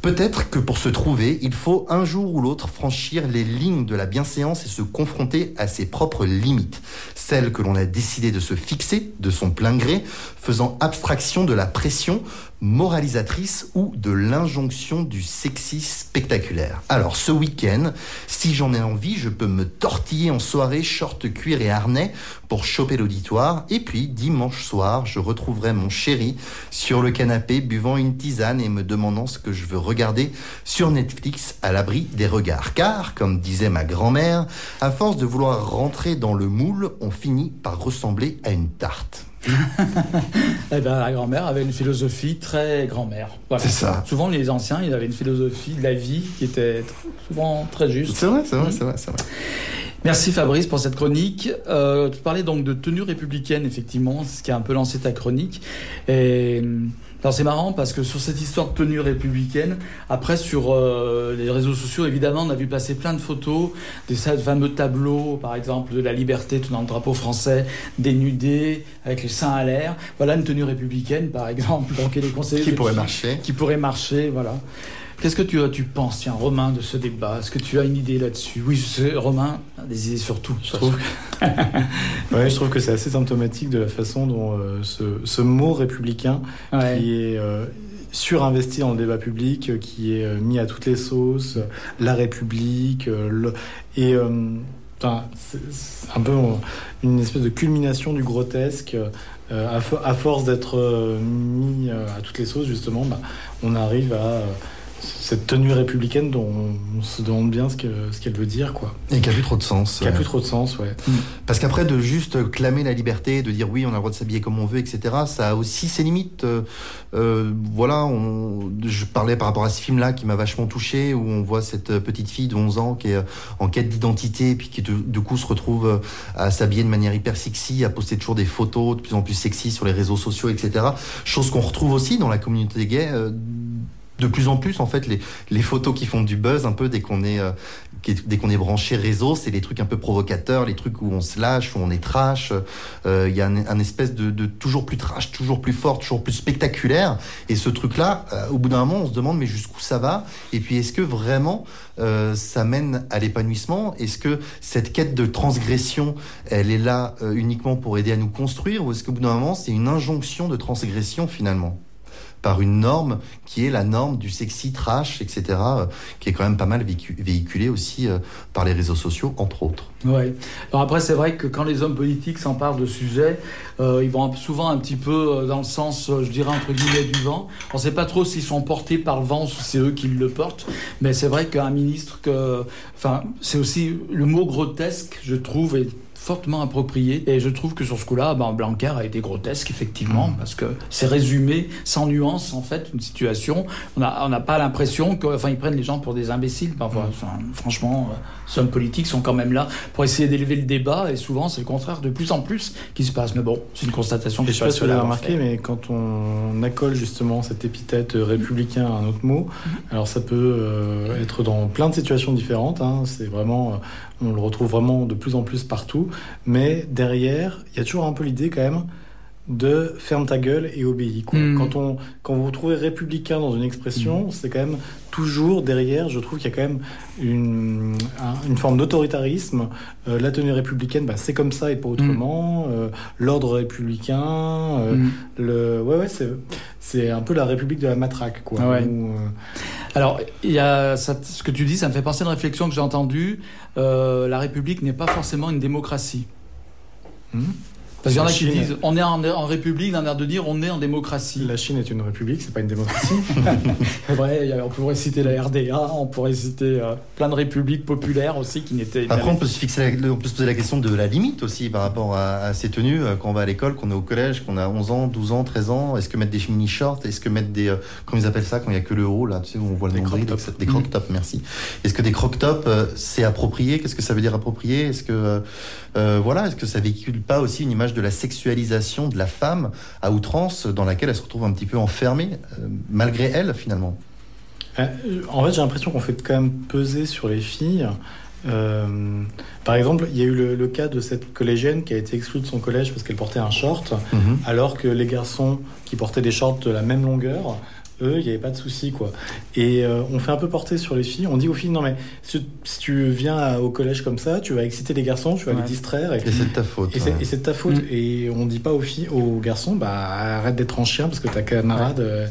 Peut-être que pour se trouver, il faut un jour ou l'autre franchir les lignes de la bienséance et se confronter à ses propres limites, celles que l'on a décidé de se fixer de son plein gré, faisant abstraction de la pression moralisatrice ou de l'injonction du sexy spectaculaire. Alors ce week-end, si j'en ai envie, je peux me tortiller en soirée, short cuir et harnais pour choper l'auditoire. Et puis dimanche soir, je retrouverai mon chéri sur le canapé buvant une tisane et me demandant ce que je veux regarder sur Netflix à l'abri des regards. Car, comme disait ma grand-mère, à force de vouloir rentrer dans le moule, on finit par ressembler à une tarte. Eh ben, la grand-mère avait une philosophie très grand-mère. Voilà. C'est ça. Souvent, les anciens, ils avaient une philosophie de la vie qui était souvent très juste. C'est vrai, c'est vrai, c'est vrai, vrai. Merci Fabrice pour cette chronique. Euh, tu parlais donc de tenue républicaine, effectivement, ce qui a un peu lancé ta chronique. Et alors c'est marrant parce que sur cette histoire de tenue républicaine, après sur euh, les réseaux sociaux, évidemment, on a vu passer plein de photos de ces fameux tableaux, par exemple, de la liberté tenant le drapeau français, dénudé, avec le sein à l'air. Voilà une tenue républicaine, par exemple. Donc, elle est conseillée Qui pourrait marcher qui pourrait marcher, voilà. Qu'est-ce que tu, tu penses, tiens, Romain, de ce débat? Est-ce que tu as une idée là-dessus? Oui, je Romain a des idées sur tout. Je trouve que, ouais, je trouve que c'est assez symptomatique de la façon dont euh, ce, ce mot républicain Ouais. qui est euh, surinvesti dans le débat public, euh, qui est mis à toutes les sauces, la République, le- et enfin, c'est un peu une espèce de culmination du grotesque. euh, à, fo- à force d'être mis à toutes les sauces, justement, bah, on arrive à cette tenue républicaine dont on se demande bien ce que- ce qu'elle veut dire, quoi. Et qui a plus trop de sens. Qui a ouais. plus trop de sens, ouais. Parce qu'après, de juste clamer la liberté, de dire oui, on a le droit de s'habiller comme on veut, etc., ça a aussi ses limites. Euh, euh, voilà, on, je parlais par rapport à ce film-là qui m'a vachement touché, où on voit cette euh, petite fille de 11 ans qui est euh, en quête d'identité, puis qui de- du coup se retrouve euh, à s'habiller de manière hyper sexy, à poster toujours des photos de plus en plus sexy sur les réseaux sociaux, etc. Chose qu'on retrouve aussi dans la communauté gay. euh, de plus en plus, en fait, les, les photos qui font du buzz un peu dès qu'on est, euh, dès qu'on est branché réseau, c'est les trucs un peu provocateurs, les trucs où on se lâche, où on est trash. Euh, Il y a un, un espèce de, de toujours plus trash, toujours plus fort, toujours plus spectaculaire. Et ce truc-là, euh, au bout d'un moment, on se demande mais jusqu'où ça va? Et puis est-ce que vraiment euh, ça mène à l'épanouissement? Est-ce que cette quête de transgression, elle est là euh, uniquement pour aider à nous construire? Ou est-ce qu'au bout d'un moment, c'est une injonction de transgression finalement? Par une norme qui est la norme du sexy trash, etc., euh, qui est quand même pas mal véhicu- véhiculée aussi euh, par les réseaux sociaux, entre autres. Ouais. Alors après, c'est vrai que quand les hommes politiques s'emparent de sujets, euh, ils vont souvent un petit peu dans le sens, je dirais, entre guillemets, du vent. On ne sait pas trop s'ils sont portés par le vent ou si c'est eux qui le portent. Mais c'est vrai qu'un ministre, enfin, c'est aussi le mot grotesque, je trouve, est fortement approprié. Et je trouve que sur ce coup-là, ben, Blanquer a été grotesque, effectivement, parce que c'est résumé sans nuance, en fait, une situation. On n'a on pas l'impression que, enfin, ils prennent les gens pour des imbéciles. Parfois. Enfin, franchement, euh, ces hommes politiques sont quand même là pour essayer d'élever le débat, et souvent, c'est le contraire de plus en plus qui se passe. Mais bon, c'est une constatation que je sais pas si vous seul à avez avoir remarqué, mais quand on accole justement cette épithète républicain à un autre mot, alors ça peut euh, être dans plein de situations différentes. hein. c'est vraiment, euh, on le retrouve vraiment de plus en plus partout. Mais derrière, il y a toujours un peu l'idée quand même de ferme ta gueule et obéis. quoi. Mm. Quand, on, quand vous trouvez républicain dans une expression, c'est quand même toujours derrière, je trouve qu'il y a quand même une, un- une forme d'autoritarisme. Euh, la tenue républicaine, bah, c'est comme ça et pas autrement. Euh, L'ordre républicain, euh, le... ouais, ouais, c'est, un peu la république de la matraque. Quoi, Ouais. où, Alors, il y a ça- ce que tu dis, ça me fait penser à une réflexion que j'ai entendue. La République n'est pas forcément une démocratie. Parce qu'il y en a qui disent on est en, en République, d'un air de dire on est en démocratie. La Chine est une république, c'est pas une démocratie. C'est vrai, il y a- on pourrait citer la RDA, on pourrait citer euh, plein de républiques populaires aussi qui n'étaient. Après, on peut se fixer, la- on peut se poser la question de la limite aussi par rapport à, à ces tenues euh, quand on va à l'école, qu'on est au collège, qu'on a 11 ans, 12 ans, 13 ans. Est-ce que mettre des mini shorts Est-ce que mettre des, euh, comment ils appellent ça quand il y a que le haut là, tu sais, où on voit le Des nombril, crop tops. etc. des croc tops, merci. Est-ce que des croc tops euh, c'est approprié? Qu'est-ce que ça veut dire approprié? Est-ce que euh, voilà, est-ce que ça véhicule pas aussi une image de la sexualisation de la femme à outrance dans laquelle elle se retrouve un petit peu enfermée euh, malgré elle finalement? Euh, en fait, j'ai l'impression qu'on fait quand même peser sur les filles. Euh, par exemple, il y a eu le, le cas de cette collégienne qui a été exclue de son collège parce qu'elle portait un short, Mhm. alors que les garçons qui portaient des shorts de la même longueur eux, il n'y avait pas de souci, quoi. Et euh, on fait un peu porter sur les filles. On dit aux filles, non mais si, si tu viens à- au collège comme ça, tu vas exciter les garçons, tu vas Ouais. les distraire. Et, Et c'est de ta faute. et c'est ouais. et c'est de ta faute. Mm. Et on dit pas aux filles, aux garçons, bah arrête d'être en chien parce que ta camarade, euh,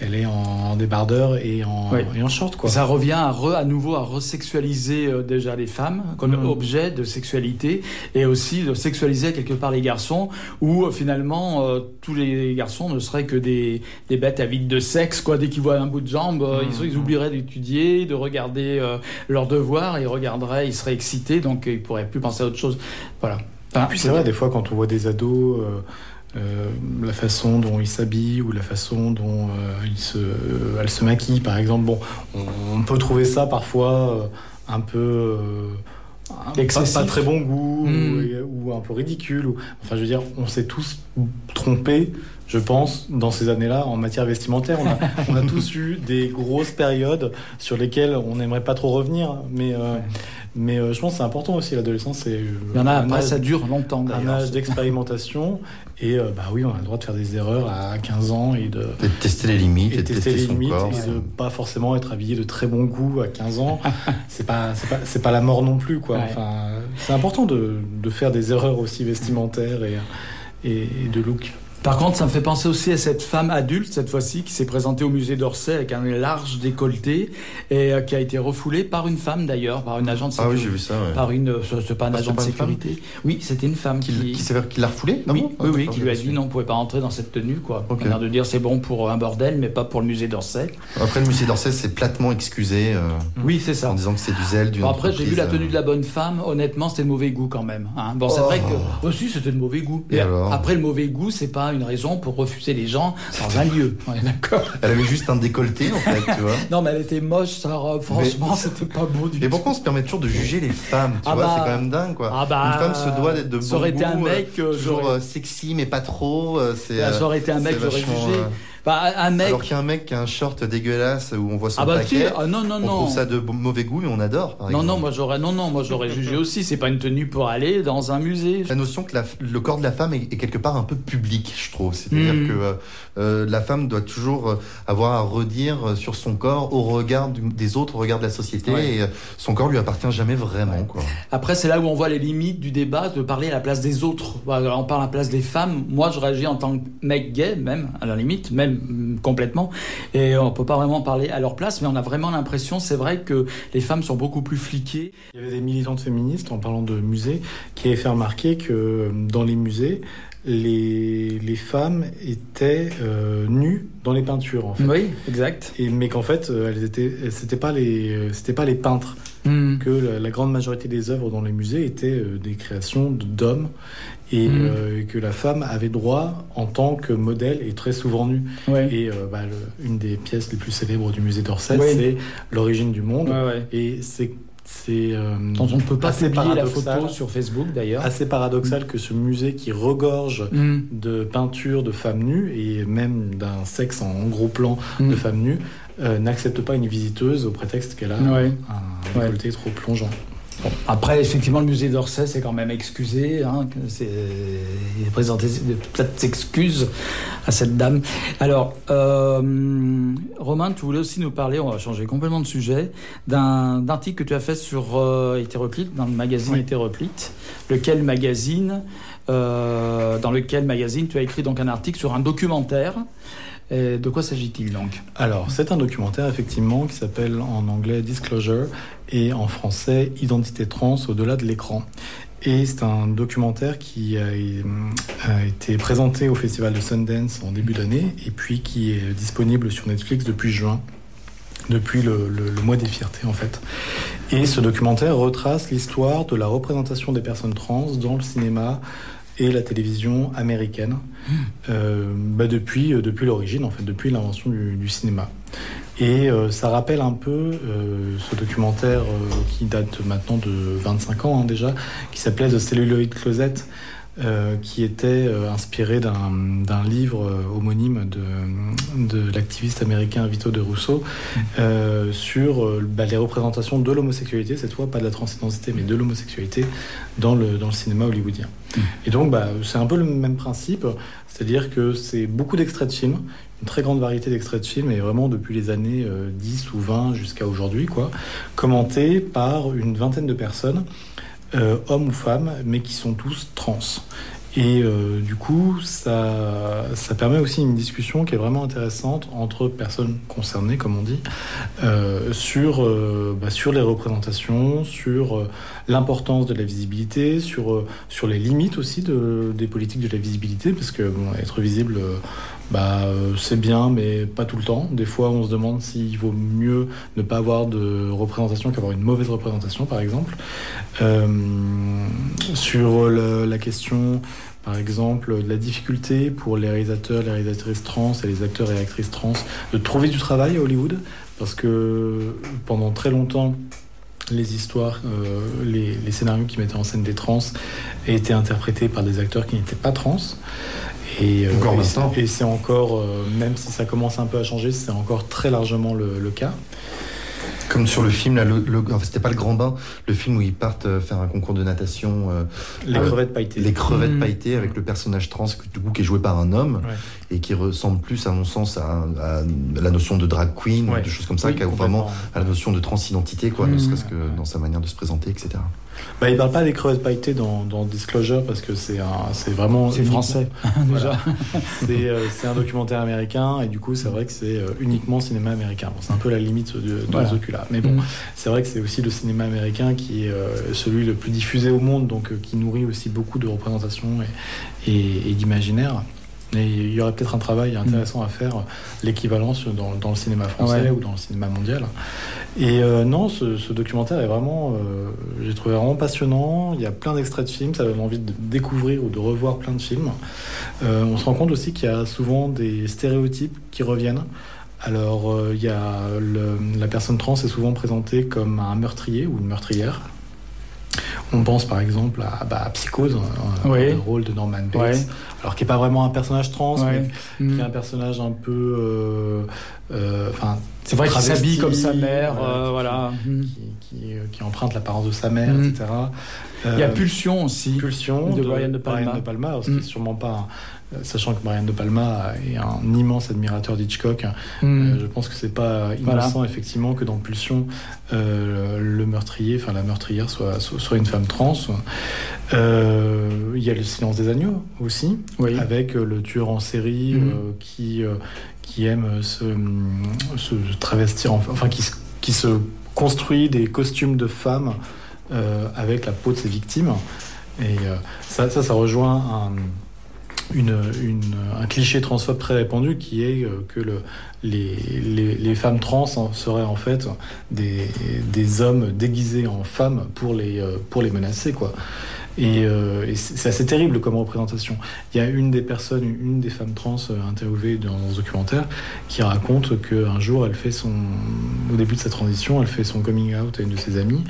elle est en débardeur et en, Ouais. et en short, quoi. Ça revient à, re- à nouveau à resexualiser euh, déjà les femmes comme Mhm. objet de sexualité et aussi de sexualiser quelque part les garçons où euh, finalement euh, tous les garçons ne seraient que des, des bêtes avides de sexe quoi dès qu'ils voient un bout de jambe Mhm. ils, ils oublieraient d'étudier de regarder leurs devoirs ils regarderaient ils seraient excités donc ils pourraient plus penser à autre chose voilà Enfin, Puis c'est vrai, des fois, quand on voit des ados, euh, la façon dont ils s'habillent ou la façon dont euh, ils se, euh, elles se maquillent, par exemple, bon, on, on peut trouver ça parfois un peu. un- pas, très bon goût Mm. ou, ou un peu ridicule. Ou, enfin, je veux dire, on s'est tous trompés, je pense, dans ces années-là en matière vestimentaire. On a, on a tous eu des grosses périodes sur lesquelles on n'aimerait pas trop revenir, mais, mais euh, je pense que c'est important aussi l'adolescence. c'est, euh, il y en a un après âge- ça dure longtemps un âge d'expérimentation et euh, bah oui on a le droit de faire des erreurs à 15 ans et de, Et de tester les limites, et de tester les limites corps. et de pas forcément être habillé de très bon goût à 15 ans c'est pas c'est pas c'est pas la mort non plus quoi Ouais. enfin c'est important de, de faire des erreurs aussi vestimentaires et et, et de look Par contre, ça me fait penser aussi à cette femme adulte, cette fois-ci, qui s'est présentée au musée d'Orsay avec un large décolleté et euh, qui a été refoulée par une femme d'ailleurs, par une agent de Ah oui, sécurité. j'ai vu ça. ouais. Par une, ce- c'est pas un Ah, agent de sécurité. Oui, c'était une femme qui, Qui, qui, qui l'a refoulé oui, non oui, Ah, oui, d'accord, qui lui a dit non, on pouvait pas rentrer dans cette tenue, quoi. Ok. On a de dire c'est bon pour un bordel, mais pas pour le musée d'Orsay. Après, le musée d'Orsay s'est platement excusé euh, Oui, c'est ça. en disant que c'est du zèle d'une Bon, après, j'ai vu la tenue de la bonne femme. Honnêtement, c'était de mauvais goût quand même. hein. Bon, c'est Oh. vrai que aussi c'était de mauvais goût. Et alors après, le mauvais goût, c'est pas une raison pour refuser les gens dans un lieu. On est d'accord. euh, Elle avait juste un décolleté, en fait, tu vois. Non, mais elle était moche, sa robe. Franchement, c'était pas beau du Et tout. pourquoi on se permet toujours de juger les femmes Tu Ah vois, bah. c'est quand même dingue, quoi. Ah bah, Une femme se doit d'être de ça bon aurait été un goût, euh, mec, euh, toujours euh, sexy, mais pas trop. euh, Bah, euh, ça aurait été un mec, j'aurais jugé. Bah, un mec. Alors qu'un mec qui a un short dégueulasse où on voit son ah bah paquet, ah non, non, on non. trouve ça de mauvais goût et on adore. Par Non, exemple. non, moi j'aurais, non, non, moi j'aurais jugé aussi. C'est pas une tenue pour aller dans un musée. La notion que la- le corps de la femme est, est quelque part un peu public, je trouve. C'est-à-dire Mhm. que euh, euh, la femme doit toujours euh, avoir à redire sur son corps au regard du- des autres, au regard de la société. Ouais. Et son corps lui appartient jamais vraiment. Quoi. Après, c'est là où on voit les limites du débat de parler à la place des autres. On parle à la place des femmes. Moi, je réagis en tant que mec gay, même, à la limite, même complètement. Et on peut pas vraiment parler à leur place, mais on a vraiment l'impression, c'est vrai que les femmes sont beaucoup plus fliquées. Il y avait des militantes féministes, en parlant de musées, qui avaient fait remarquer que euh, dans les musées, les, les femmes étaient euh, nues dans les peintures, en fait. Oui, exact. Et, mais qu'en fait, euh, elles étaient, c'était pas les, c'était pas les peintres. Mm. Que la, la grande majorité des œuvres dans les musées étaient euh, des créations d'hommes et Mhm. euh, que la femme avait droit, en tant que modèle, et très souvent nue. Ouais. Et euh, bah, le- une des pièces les plus célèbres du musée d'Orsay, Ouais. c'est l'origine du monde. Ouais, ouais. Et c'est, c'est euh, Dont on ne peut pas assez publier la paradoxal. photo sur Facebook d'ailleurs. assez paradoxal que ce musée qui regorge Mm. de peintures de femmes nues et même d'un sexe en gros plan Mm. de femmes nues euh, n'accepte pas une visiteuse au prétexte qu'elle a Ouais. un Ouais. décolleté trop plongeant. Après, effectivement, le musée d'Orsay s'est quand même excusé. Hein, c'est- il a présenté de plates excuses à cette dame. Alors, euh, Romain, tu voulais aussi nous parler, on va changer complètement de sujet, d'un article que tu as fait sur euh, Hétéroclite, dans le magazine Oui. Hétéroclite. Lequel magazine, euh, dans lequel magazine tu as écrit donc un article sur un documentaire. De quoi s'agit-il donc Alors, c'est un documentaire effectivement qui s'appelle en anglais Disclosure et en français Identité trans au-delà de l'écran. Et c'est un documentaire qui a, a été présenté au Festival de Sundance en début d'année et puis qui est disponible sur Netflix depuis juin, depuis le- le mois des fiertés en fait. Et ce documentaire retrace l'histoire de la représentation des personnes trans dans le cinéma et la télévision américaine euh, bah depuis, euh, depuis l'origine, en fait, depuis l'invention du, du cinéma. Et euh, ça rappelle un peu euh, ce documentaire euh, qui date maintenant de 25 ans hein, déjà, qui s'appelait The Celluloid Closet, euh, qui était euh, inspiré d'un livre euh, homonyme de, de l'activiste américain Vito de Rousseau euh, sur bah, les représentations de l'homosexualité, cette fois pas de la transidentité, mais de l'homosexualité dans le, dans le cinéma hollywoodien. Et donc, bah, c'est un peu le même principe, c'est-à-dire que c'est beaucoup d'extraits de films, une très grande variété d'extraits de films, et vraiment depuis les années euh, 10 ou 20 jusqu'à aujourd'hui, quoi, commentés par une vingtaine de personnes, euh, hommes ou femmes, mais qui sont tous trans. Et euh, du coup, ça, ça permet aussi une discussion qui est vraiment intéressante entre personnes concernées, comme on dit, euh, sur, euh, bah, sur les représentations, sur l'importance de la visibilité, sur, sur les limites aussi de, des politiques de la visibilité, parce que bon, être visible, bah, euh, c'est bien, mais pas tout le temps. Des fois, on se demande s'il vaut mieux ne pas avoir de représentation qu'avoir une mauvaise représentation, par exemple. Euh, sur la question, par exemple, de la difficulté pour les réalisateurs, les réalisatrices trans et les acteurs et actrices trans de trouver du travail à Hollywood, parce que pendant très longtemps, les histoires, euh, les, les scénarios qui mettaient en scène des trans étaient interprétés par des acteurs qui n'étaient pas trans. Et, euh, Encore c'est- et c'est encore, euh, même si ça commence un peu à changer, c'est encore très largement le, le cas. Comme sur le film, là, le, le- enfin, c'était pas le grand bain, le film où ils partent euh, faire un concours de natation, euh, Les crevettes pailletées. les crevettes Mm. pailletées avec le personnage trans du coup, qui est joué par un homme Ouais. et qui ressemble plus, à mon sens, à, à la notion de drag queen, Ouais. ou de choses comme ça, Oui, qu'à vraiment à la notion de transidentité, quoi, ne Mm. serait-ce que dans sa manière de se présenter, etc. Bah, il parle pas des crevettes pailletées dans, dans Disclosure parce que c'est un- c'est vraiment C'est français, déjà. C'est euh, c'est un documentaire américain et du coup c'est vrai que c'est euh, uniquement cinéma américain. Bon, c'est un peu la limite de, de Voilà. là Mais bon, Mm. c'est vrai que c'est aussi le cinéma américain qui est euh, celui le plus diffusé au monde, donc qui nourrit aussi beaucoup de représentations et, et, et d'imaginaire. Et il y aurait peut-être un travail intéressant à faire, l'équivalence dans, dans le cinéma français Ouais. ou dans le cinéma mondial. Et euh, non, ce, ce documentaire est vraiment, euh, j'ai trouvé vraiment passionnant. Il y a plein d'extraits de films, ça donne envie de découvrir ou de revoir plein de films. Euh, on se rend compte aussi qu'il y a souvent des stéréotypes qui reviennent. Alors, il y a le- la personne trans est souvent présentée comme un meurtrier ou une meurtrière. On pense par exemple à, bah, à Psychose, un- Oui. le rôle de Norman Bates, alors qui n'est pas vraiment un personnage trans, mais Mm. qui est un personnage un peu, euh, euh, C'est vrai qu'il s'habille comme sa mère, voilà, euh, voilà. Mm. qui, qui, qui emprunte l'apparence de sa mère, Mm. etc. Il y a Pulsion aussi. Pulsion de Brian De Palma. de Palma, alors, ce qui est sûrement pas, un- sachant que Brian De Palma est un immense admirateur d'Hitchcock. Mm. euh, je pense que c'est pas Voilà. innocent effectivement que dans Pulsion, euh, le meurtrier, enfin la meurtrière soit, soit, soit une femme trans. Euh, Il y a le silence des agneaux aussi, Oui. avec euh, le tueur en série euh, qui, euh, qui aime se, se travestir, en- enfin qui, se- qui se construit des costumes de femmes euh, avec la peau de ses victimes. Et euh, ça, ça, ça rejoint un, une, un cliché transphobe très répandu qui est euh, que le, les, les, femmes trans en- seraient en fait des, des hommes déguisés en femmes pour les, euh, pour les menacer. Quoi. Et, euh, c'est assez terrible comme représentation. Il y a une des personnes, une des femmes trans interviewées dans ce documentaire qui raconte qu'un jour, elle fait son, au début de sa transition, elle fait son coming out à une de ses amies.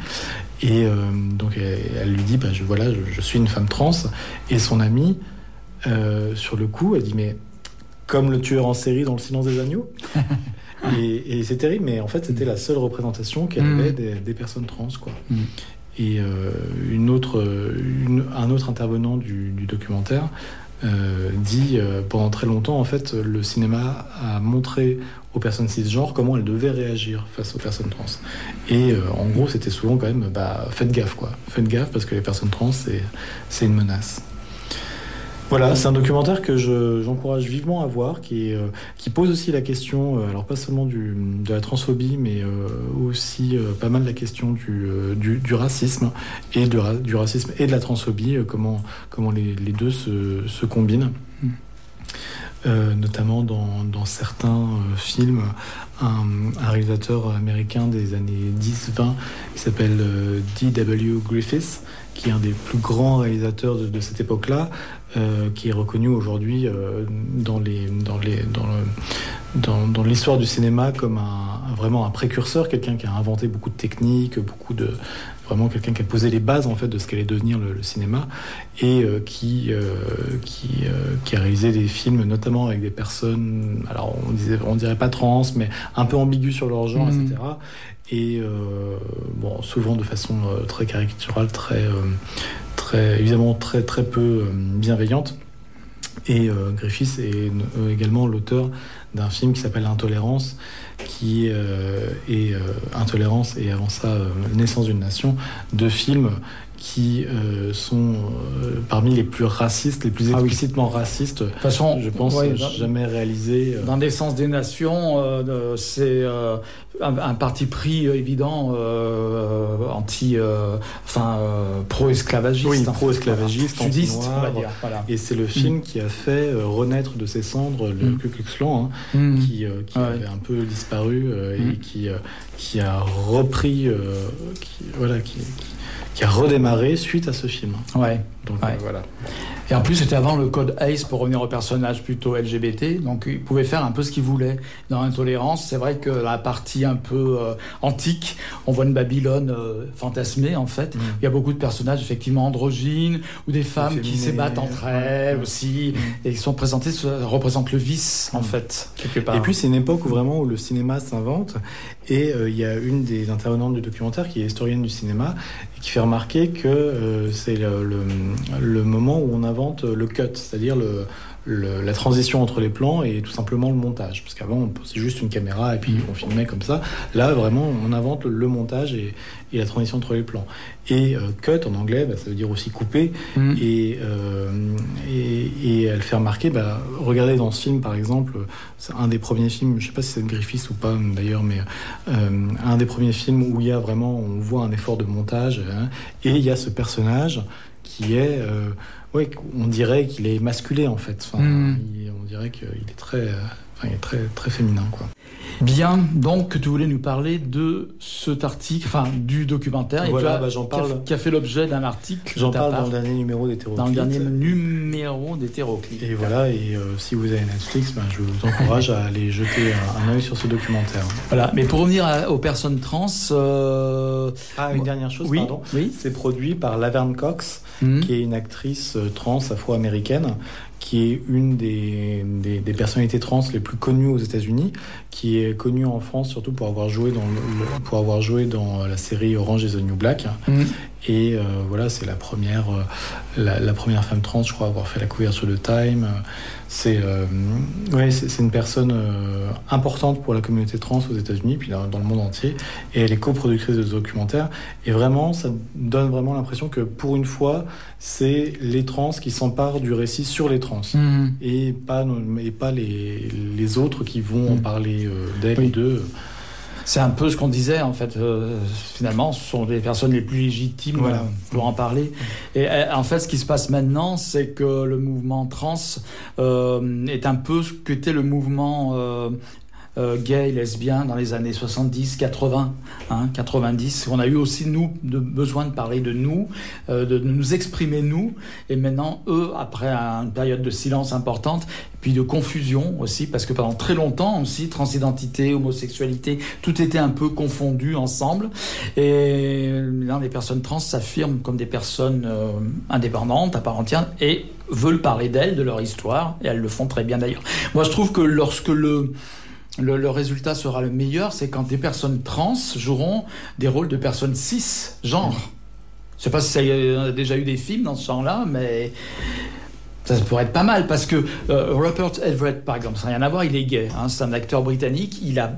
Et donc, elle, lui dit bah, Voilà, je, je suis une femme trans. Et son amie, euh, sur le coup, elle dit Mais comme le tueur en série dans Le silence des agneaux Et, et c'est terrible, mais en fait, c'était la seule représentation qu'elle Mm. avait des, des personnes trans. Quoi. Mm. Et euh, une autre, une- un autre intervenant du, du documentaire euh, dit euh, pendant très longtemps, en fait, le cinéma a montré aux personnes cisgenres comment elles devaient réagir face aux personnes trans. Et euh, en gros, c'était souvent quand même, bah, faites gaffe, quoi. Faites gaffe parce que les personnes trans, c'est une menace. Voilà, c'est un documentaire que je- j'encourage vivement à voir, qui, euh, pose aussi la question, euh, alors pas seulement de la transphobie, mais euh, aussi pas mal la question du, racisme et de, du racisme et de la transphobie, comment, les, deux se, combinent. Notamment dans, certains films, un, réalisateur américain des années 10-20 qui s'appelle D.W. Griffiths, qui est un des plus grands réalisateurs de, cette époque-là, euh, qui est reconnu aujourd'hui euh, dans l'histoire du cinéma comme vraiment un précurseur, quelqu'un qui a inventé beaucoup de techniques, beaucoup de vraiment quelqu'un qui a posé les bases en fait de ce qu'allait devenir le, le cinéma et euh, qui euh, qui euh, qui a réalisé des films notamment avec des personnes alors on disait on dirait pas trans mais un peu ambiguës sur leur genre etc et euh, bon souvent de façon très caricaturale très très évidemment très très peu bienveillante. Et Griffiths est également l'auteur d'un film qui s'appelle Intolérance, qui euh, est euh, Intolérance et avant ça euh, Naissance d'une nation, deux films qui euh, sont euh, parmi les plus racistes, les plus Ah oui. explicitement racistes, De façon, je pense, ouais, euh, jamais réalisés. Dans Naissance des Nations, euh, c'est un, un parti pris évident anti, enfin pro-esclavagiste. Oui, fait. pro-esclavagiste, Voilà. sudiste, on va dire. Voilà. Et c'est le film qui a fait renaître de ses cendres le Mm. Ku Klux Klan, hein, Mm. qui, qui Ouais. avait un peu disparu euh, Mm. et qui, qui a repris, qui, voilà, qui, qui- qui a redémarré suite à ce film. Donc Ouais. euh, voilà. Et en plus, c'était avant le code ACE pour revenir au personnage plutôt LGBT, donc il pouvait faire un peu ce qu'il voulait. Dans Intolérance, c'est vrai que la partie un peu euh, antique, on voit une Babylone euh, fantasmée en fait. Il y a beaucoup de personnages effectivement androgynes ou des femmes qui s'ébattent entre elles Ouais. aussi et qui sont présentées, ça représente le vice en Mm. fait quelque part. Et puis c'est une époque où vraiment où le cinéma s'invente et euh, il y a une des intervenantes du documentaire qui est historienne du cinéma et qui fait remarquer que c'est le, le- le moment où on invente le cut, c'est-à-dire le, le- la transition entre les plans et tout simplement le montage. Parce qu'avant posait juste une caméra et puis on filmait comme ça. Là vraiment on invente le montage et, et la transition entre les plans. Et euh, cut en anglais bah, ça veut dire aussi couper Mm. et, euh, et, et elle fait remarquer, bah, regardez dans ce film par exemple, c'est un des premiers films, je sais pas si c'est de Griffiths ou pas d'ailleurs, mais euh, un des premiers films où il y a vraiment, on voit un effort de montage, hein, et il y a ce personnage qui est, euh, ouais, on dirait qu'il est masculé en fait. Enfin, Mm. il- on dirait qu'il est très, euh, enfin, il est très, très féminin quoi. Bien, donc tu voulais nous parler de cet article, enfin du documentaire, Voilà, bah, j'en qui a- parle. qui a fait l'objet d'un article. J'en parle part, dans le dernier numéro des dans le dernier numéro d'hétéroclip. Et voilà, et euh, si vous avez Netflix, ben, je vous encourage à aller jeter un, un œil sur ce documentaire. Voilà, mais pour revenir à- aux personnes trans, euh, Ah, une dernière chose, oui, pardon. oui, C'est produit par Laverne Cox, Mhm. qui est une actrice euh, trans afro-américaine, qui est une des, des, des personnalités trans les plus connues aux États-Unis, qui est connue en France surtout pour avoir joué dans, le- pour avoir joué dans euh, la série Orange is the New Black. Mhm. Et euh, voilà, c'est la première, euh, la, la première femme trans, je crois, à avoir fait la couverture de Time. Euh, C'est euh, ouais, c'est c'est une personne euh, importante pour la communauté trans aux États-Unis, puis dans, dans le monde entier. Et elle est coproductrice de ce documentaire. Et vraiment, ça donne vraiment l'impression que pour une fois, c'est les trans qui s'emparent du récit sur les trans. Mhm. Et pas, et pas les, les autres qui vont en Mm. parler euh, d'elles Oui. d'eux. C'est un peu ce qu'on disait en fait. euh, finalement, ce sont les personnes les plus légitimes Voilà. euh, pour en parler. Et euh, en fait, ce qui se passe maintenant, c'est que le mouvement trans euh, est un peu ce qu'était le mouvement euh, euh, gay, lesbien dans les années 70, 80, hein, 90. On a eu aussi, nous, de, besoin de parler de nous, euh, de, de nous exprimer nous. Et maintenant, eux, après une période de silence importante, puis de confusion aussi, parce que pendant très longtemps aussi, transidentité, homosexualité, tout était un peu confondu ensemble. Et là, les personnes trans s'affirment comme des personnes euh, indépendantes, à part entière, et veulent parler d'elles, de leur histoire, et elles le font très bien d'ailleurs. Moi, je trouve que lorsque le le, résultat sera le meilleur, c'est quand des personnes trans joueront des rôles de personnes cis, genre. Je sais pas si ça a, déjà eu des films dans ce genre-là, mais ça pourrait être pas mal parce que euh, Rupert Everett, par exemple, ça rien à voir, il est gay. hein, c'est un acteur britannique. Il a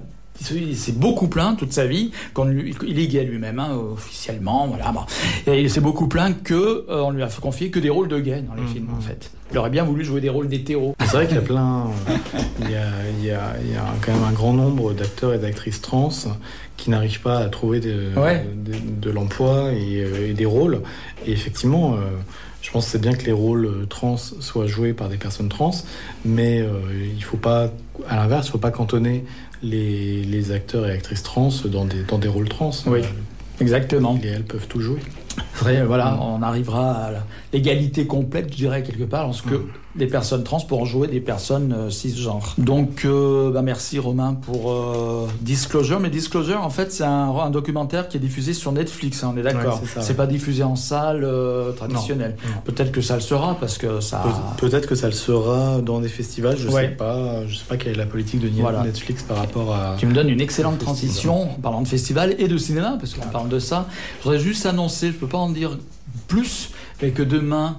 il s'est beaucoup plaint toute sa vie lui- il est gay lui-même hein, officiellement voilà bon. et il s'est beaucoup plaint que euh, on lui a confier que des rôles de gay dans les Mhm. films en fait il aurait bien voulu jouer des rôles d'hétéro C'est vrai qu'il y a plein. Il y a, il y a- il y a quand même un grand nombre d'acteurs et d'actrices trans qui n'arrivent pas à trouver de, Ouais. de, de l'emploi et, euh, et des rôles. Et effectivement, euh, je pense que c'est bien que les rôles euh, trans soient joués par des personnes trans, mais euh, il faut pas, à l'inverse, il ne faut pas cantonner les, les acteurs et actrices trans dans des, dans des rôles trans. Oui. Euh, exactement Et elles peuvent tout jouer. Après, voilà, on arrivera à l'égalité complète, je dirais, quelque part, lorsque Mm. Des personnes trans pourront jouer des personnes euh, cisgenres. Donc, euh, bah, merci Romain pour euh, Disclosure. Mais Disclosure, en fait, c'est un, un documentaire qui est diffusé sur Netflix, hein, on est d'accord. Ouais, c'est ouais. pas diffusé en salle euh, traditionnelle. Peut-être que ça le sera, parce que ça... Pe- Peut-être que ça le sera dans des festivals, je Ouais. sais pas. Je sais pas quelle est la politique de Voilà. Netflix par rapport à. Tu me donnes une excellente transition en parlant de festival et de cinéma, parce qu'on parle de ça. Je voudrais juste annoncer, je peux pas en dire plus, mais que demain,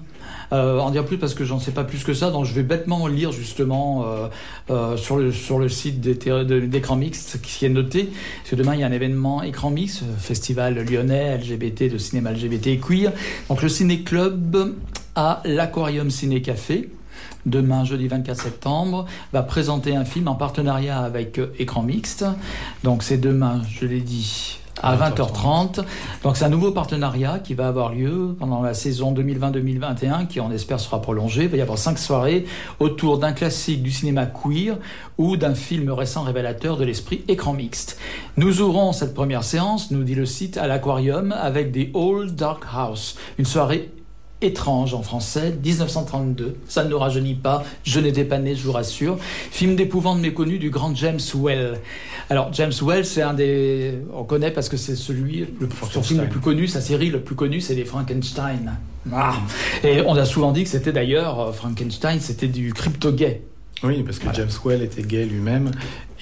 euh, en dire plus parce que j'en sais pas plus que ça, donc je vais bêtement lire justement euh, euh, sur, le, sur le site d'Écran Mix ce qui est noté. Parce que demain, il y a un événement Écran Mix, euh, festival lyonnais LGBT, de cinéma LGBT et queer. Donc le Ciné Club à l'Aquarium Ciné Café. Demain, jeudi 24 septembre, va présenter un film en partenariat avec Écran Mixte. Donc c'est demain, je l'ai dit, à 20h30. Donc c'est un nouveau partenariat qui va avoir lieu pendant la saison 2020-2021 qui on espère sera prolongée. Il va y avoir cinq soirées autour d'un classique du cinéma queer ou d'un film récent révélateur de l'esprit écran mixte. Nous aurons cette première séance, nous dit le site, à l'aquarium avec des Old Dark House, une soirée étrange en français, 1932. Ça ne nous rajeunit pas, je n'étais pas né, je vous rassure. Film d'épouvante méconnu du grand James Well. Alors, James Well, c'est un des. On connaît parce que c'est celui, le, son film le plus connu, sa série le plus connue, c'est les Frankenstein. Ah. Et on a souvent dit que c'était d'ailleurs, euh, Frankenstein, c'était du crypto-gay. Oui, parce que James Well était gay lui-même.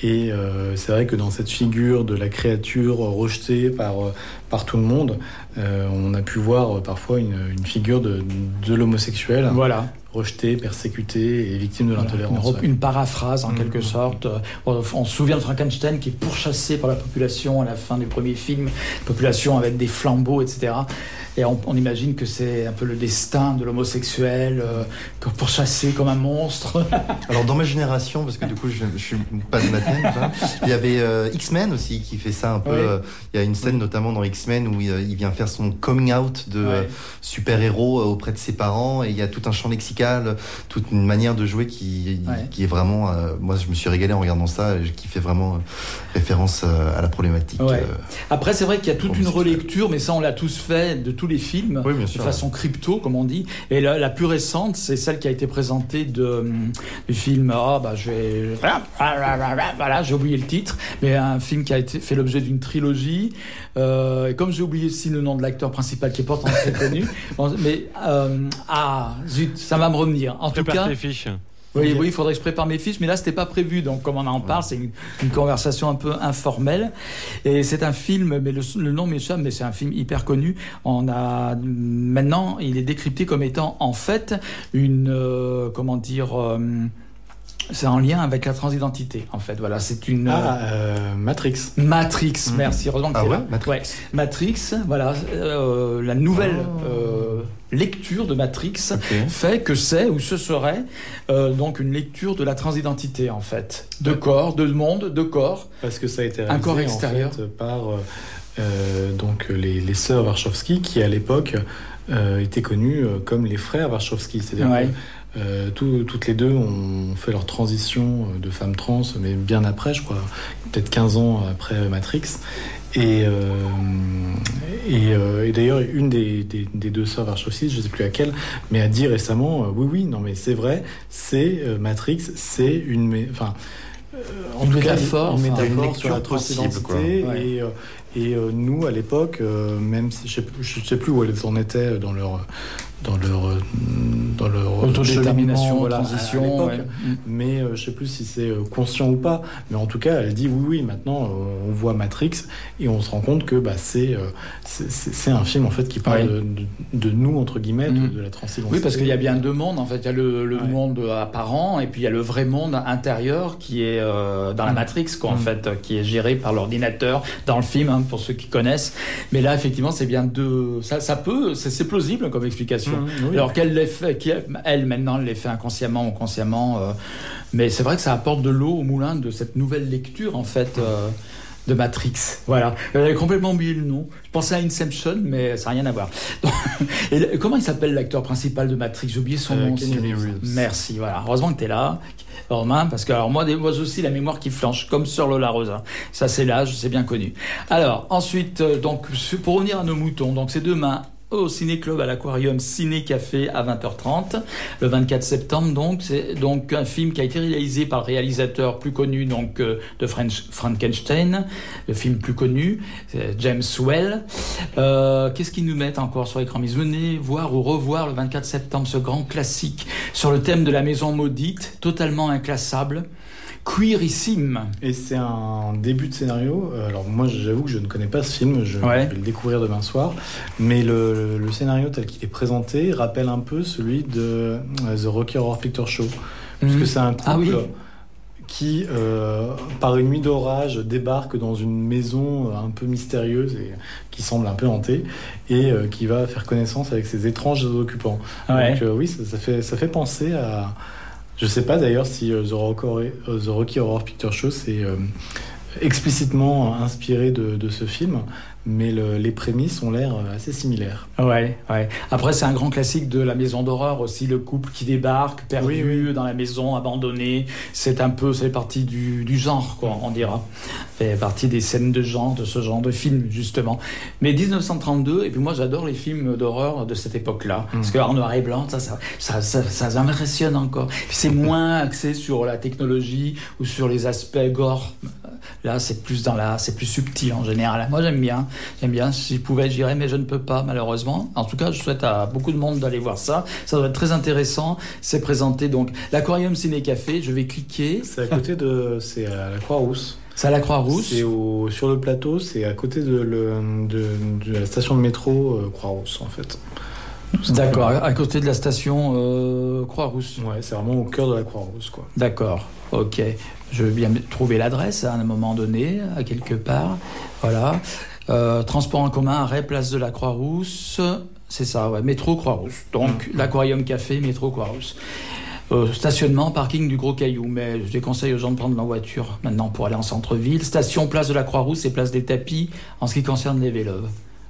Et euh, c'est vrai que dans cette figure de la créature rejetée par, euh, par tout le monde, euh, on a pu voir euh, parfois une, une figure de, de l'homosexuel Voilà. rejeté, persécuté et victime de Voilà, une, l'intolérance. une paraphrase en Mhm. quelque sorte. Euh, On, on se souvient de Frankenstein qui est pourchassé par la population à la fin du premier film, population avec des flambeaux, etc. Et on, on imagine que c'est un peu le destin de l'homosexuel, euh, pourchassé comme un monstre. Alors dans ma génération, parce que du coup je, je suis pas de ma hein, il y avait euh, X-Men aussi qui fait ça un peu. Oui. euh, il y a une scène notamment dans X-Men où il, euh, il vient faire son coming out de super-héros auprès de ses parents et il y a tout un champ lexical, toute une manière de jouer qui, qui est vraiment. moi je me suis régalé en regardant ça, qui fait vraiment référence à la problématique. Après, c'est vrai qu'il y a toute une relecture, mais ça, on l'a tous fait de tous les films. Oui, de sûr. façon crypto, comme on dit. Et la, la plus récente, c'est celle qui a été présentée de, hum, du film. Ah, bah, je vais. Voilà, j'ai oublié le titre, mais un film qui a été fait l'objet d'une trilogie. Euh, et comme j'ai oublié aussi le nom de l'acteur principal, qui est pourtant très connu, bon, mais euh, ah zut, ça va me revenir. En tout cas, tes fiches. Oui, oui, il faudrait que je prépare mes fiches, mais là, c'était pas prévu. Donc, comme on en parle, c'est une, une conversation un peu informelle. Et c'est un film, mais le, le nom m'échappe, mais c'est un film hyper connu. On a maintenant, il est décrypté comme étant en fait une, euh, comment dire, euh, c'est en lien avec la transidentité. En fait, voilà, c'est une Ah, euh, Matrix. Matrix. Merci, heureusement que Ah ouais, là. Matrix. Matrix, voilà, euh, la nouvelle euh, lecture de Matrix fait que c'est ou ce serait euh, donc une lecture de la transidentité en fait, de corps, de monde, de corps. Parce que ça a été Un réalisé corps en extérieur. fait, par euh, euh, donc les, les sœurs Warshawski qui à l'époque euh, étaient connues euh, comme les frères Warshawski. C'est-à-dire Ouais. que euh, tout- toutes les deux ont fait leur transition euh, de femmes trans, mais bien après, je crois, peut-être 15 ans après Matrix. Et, euh, et, euh, et d'ailleurs, une des, des- des deux sœurs Warshawski, je ne sais plus laquelle, mais a dit récemment, oui, oui, non, mais c'est vrai, c'est Matrix, c'est une, enfin, en Une tout cas, métaphore, une métaphore une sur la transidentité. Ouais. Et, et euh, nous, à l'époque, euh, même si je sais, je sais plus où elles en étaient dans leur dans leur euh, dans leur Autodétermination, voilà, à- à transition. ouais. Mm. Mais euh, je sais plus si c'est euh, conscient ou pas. Mais en tout cas, elle dit oui, oui. Maintenant, euh, on voit Matrix et on se rend compte que bah, c'est euh, c'est- un film en fait qui parle Ouais. de, de- de nous entre guillemets, de, de la transidentité. Oui, parce qu'il y a bien deux mondes. En fait, il y a le, le Ouais. monde apparent et puis il y a le vrai monde intérieur qui est euh, dans la Mm. Matrix, quoi, en Mm. fait, euh, qui est géré par l'ordinateur dans le film, hein, pour ceux qui connaissent. Mais là, effectivement, c'est bien deux. Ça, ça peut, c'est c'est plausible comme explication. Oui. Alors qu'elle l'ait fait, qui- elle maintenant l'ait fait inconsciemment ou consciemment, euh, mais c'est vrai que ça apporte de l'eau au moulin de cette nouvelle lecture en fait euh, de Matrix. Voilà, j'avais complètement oublié le nom. Je pensais à Inception, mais ça n'a rien à voir. Donc, et comment il s'appelle l'acteur principal de Matrix? J'ai oublié son Euh, nom. Merci. Voilà, heureusement que tu es là. Romain, parce que alors moi, des- aussi la mémoire qui flanche, comme sur Lola Rosa. Ça c'est l'âge, c'est bien connu. Alors ensuite, donc pour revenir à nos moutons, donc c'est demain au Ciné Club à l'Aquarium Ciné Café à 20h30 le 24 septembre donc. C'est donc un film qui a été réalisé par le réalisateur plus connu donc euh, de Frankenstein le film plus connu c'est James Well. Euh, qu'est-ce qu'ils nous mettent encore sur l'écran? Mise venez voir ou revoir le 24 septembre ce grand classique sur le thème de la maison maudite totalement inclassable Queerissime. Et c'est un début de scénario. Euh, Alors moi, j'avoue que je ne connais pas ce film. Je Ouais. vais le découvrir demain soir. Mais le, le scénario tel qu'il est présenté rappelle un peu celui de euh, The Rocky Horror Picture Show, puisque Mhm. c'est un couple Ah oui. qui, euh, par une nuit d'orage, débarque dans une maison un peu mystérieuse et qui semble un peu hantée, et euh, qui va faire connaissance avec ses étranges occupants. Ouais. Donc euh, oui, ça, ça fait, ça fait penser à... Je sais pas d'ailleurs si euh, The, Rocky, euh, The Rocky Horror Picture Show c'est euh, explicitement inspiré de ce film, mais le- les prémices ont l'air euh, assez similaires. Ouais, ouais. Après, c'est un grand classique de la maison d'horreur aussi, le couple qui débarque, perdu Oui, dans la maison, abandonné. C'est un peu, c'est partie du, du genre, quoi, on dira. Fait partie des scènes de genre, de ce genre de film, justement. Mais 1932, et puis moi, j'adore les films d'horreur de cette époque-là. Parce que en noir et blanc, ça, ça, ça, ça, ça m'impressionne encore. C'est moins axé sur la technologie ou sur les aspects gore. Là, c'est plus dans la, c'est plus subtil en général. Moi, j'aime bien. J'aime bien. Si je pouvais, j'irais, mais je ne peux pas, malheureusement. En tout cas, je souhaite à beaucoup de monde d'aller voir ça. Ça doit être très intéressant. C'est présenté donc l'Aquarium Ciné Café. Je vais cliquer. C'est à côté de... C'est à la Croix-Rousse. C'est à la Croix-Rousse. C'est au, sur le plateau, c'est à côté de, le- de, de la station de métro euh, Croix-Rousse en fait. D'accord, à côté de la station euh, Croix-Rousse. Ouais, c'est vraiment au cœur de la Croix-Rousse quoi. D'accord, ok. Je veux bien trouver l'adresse à un moment donné, à quelque part. Voilà. Euh, transport en commun, arrêt, place de la Croix-Rousse. C'est ça, ouais. Métro Croix-Rousse. Donc, l'aquarium café, métro Croix-Rousse. Euh, stationnement, parking du Gros Caillou. Mais je déconseille aux gens de prendre leur voiture maintenant pour aller en centre-ville. Station, place de la Croix-Rousse et place des tapis en ce qui concerne les vélos.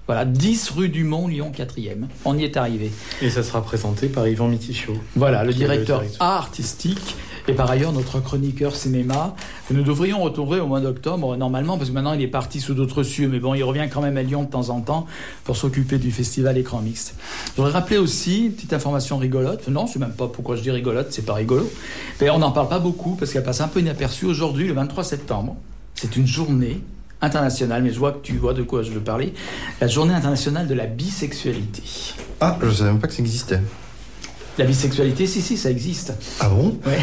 Voilà, 10 rue du Mont, Lyon 4e. On y est arrivé. Et ça sera présenté par Yvan Mitichot. Voilà, le directeur. artistique et par ailleurs notre chroniqueur cinéma nous devrions retrouver au mois d'octobre normalement parce que maintenant il est parti sous d'autres cieux mais bon il revient quand même à Lyon de temps en temps pour s'occuper du festival écran mixte. Je voudrais rappeler aussi petite information rigolote. Non, c'est même pas pourquoi je dis rigolote, c'est pas rigolo. Mais on n'en parle pas beaucoup parce qu'elle passe un peu inaperçue aujourd'hui le 23 septembre. C'est une journée internationale, mais je vois que tu vois de quoi je veux parler. La journée internationale de la bisexualité. Ah, je savais même pas que ça existait. La bisexualité, si, si, ça existe. Ah bon? Ouais.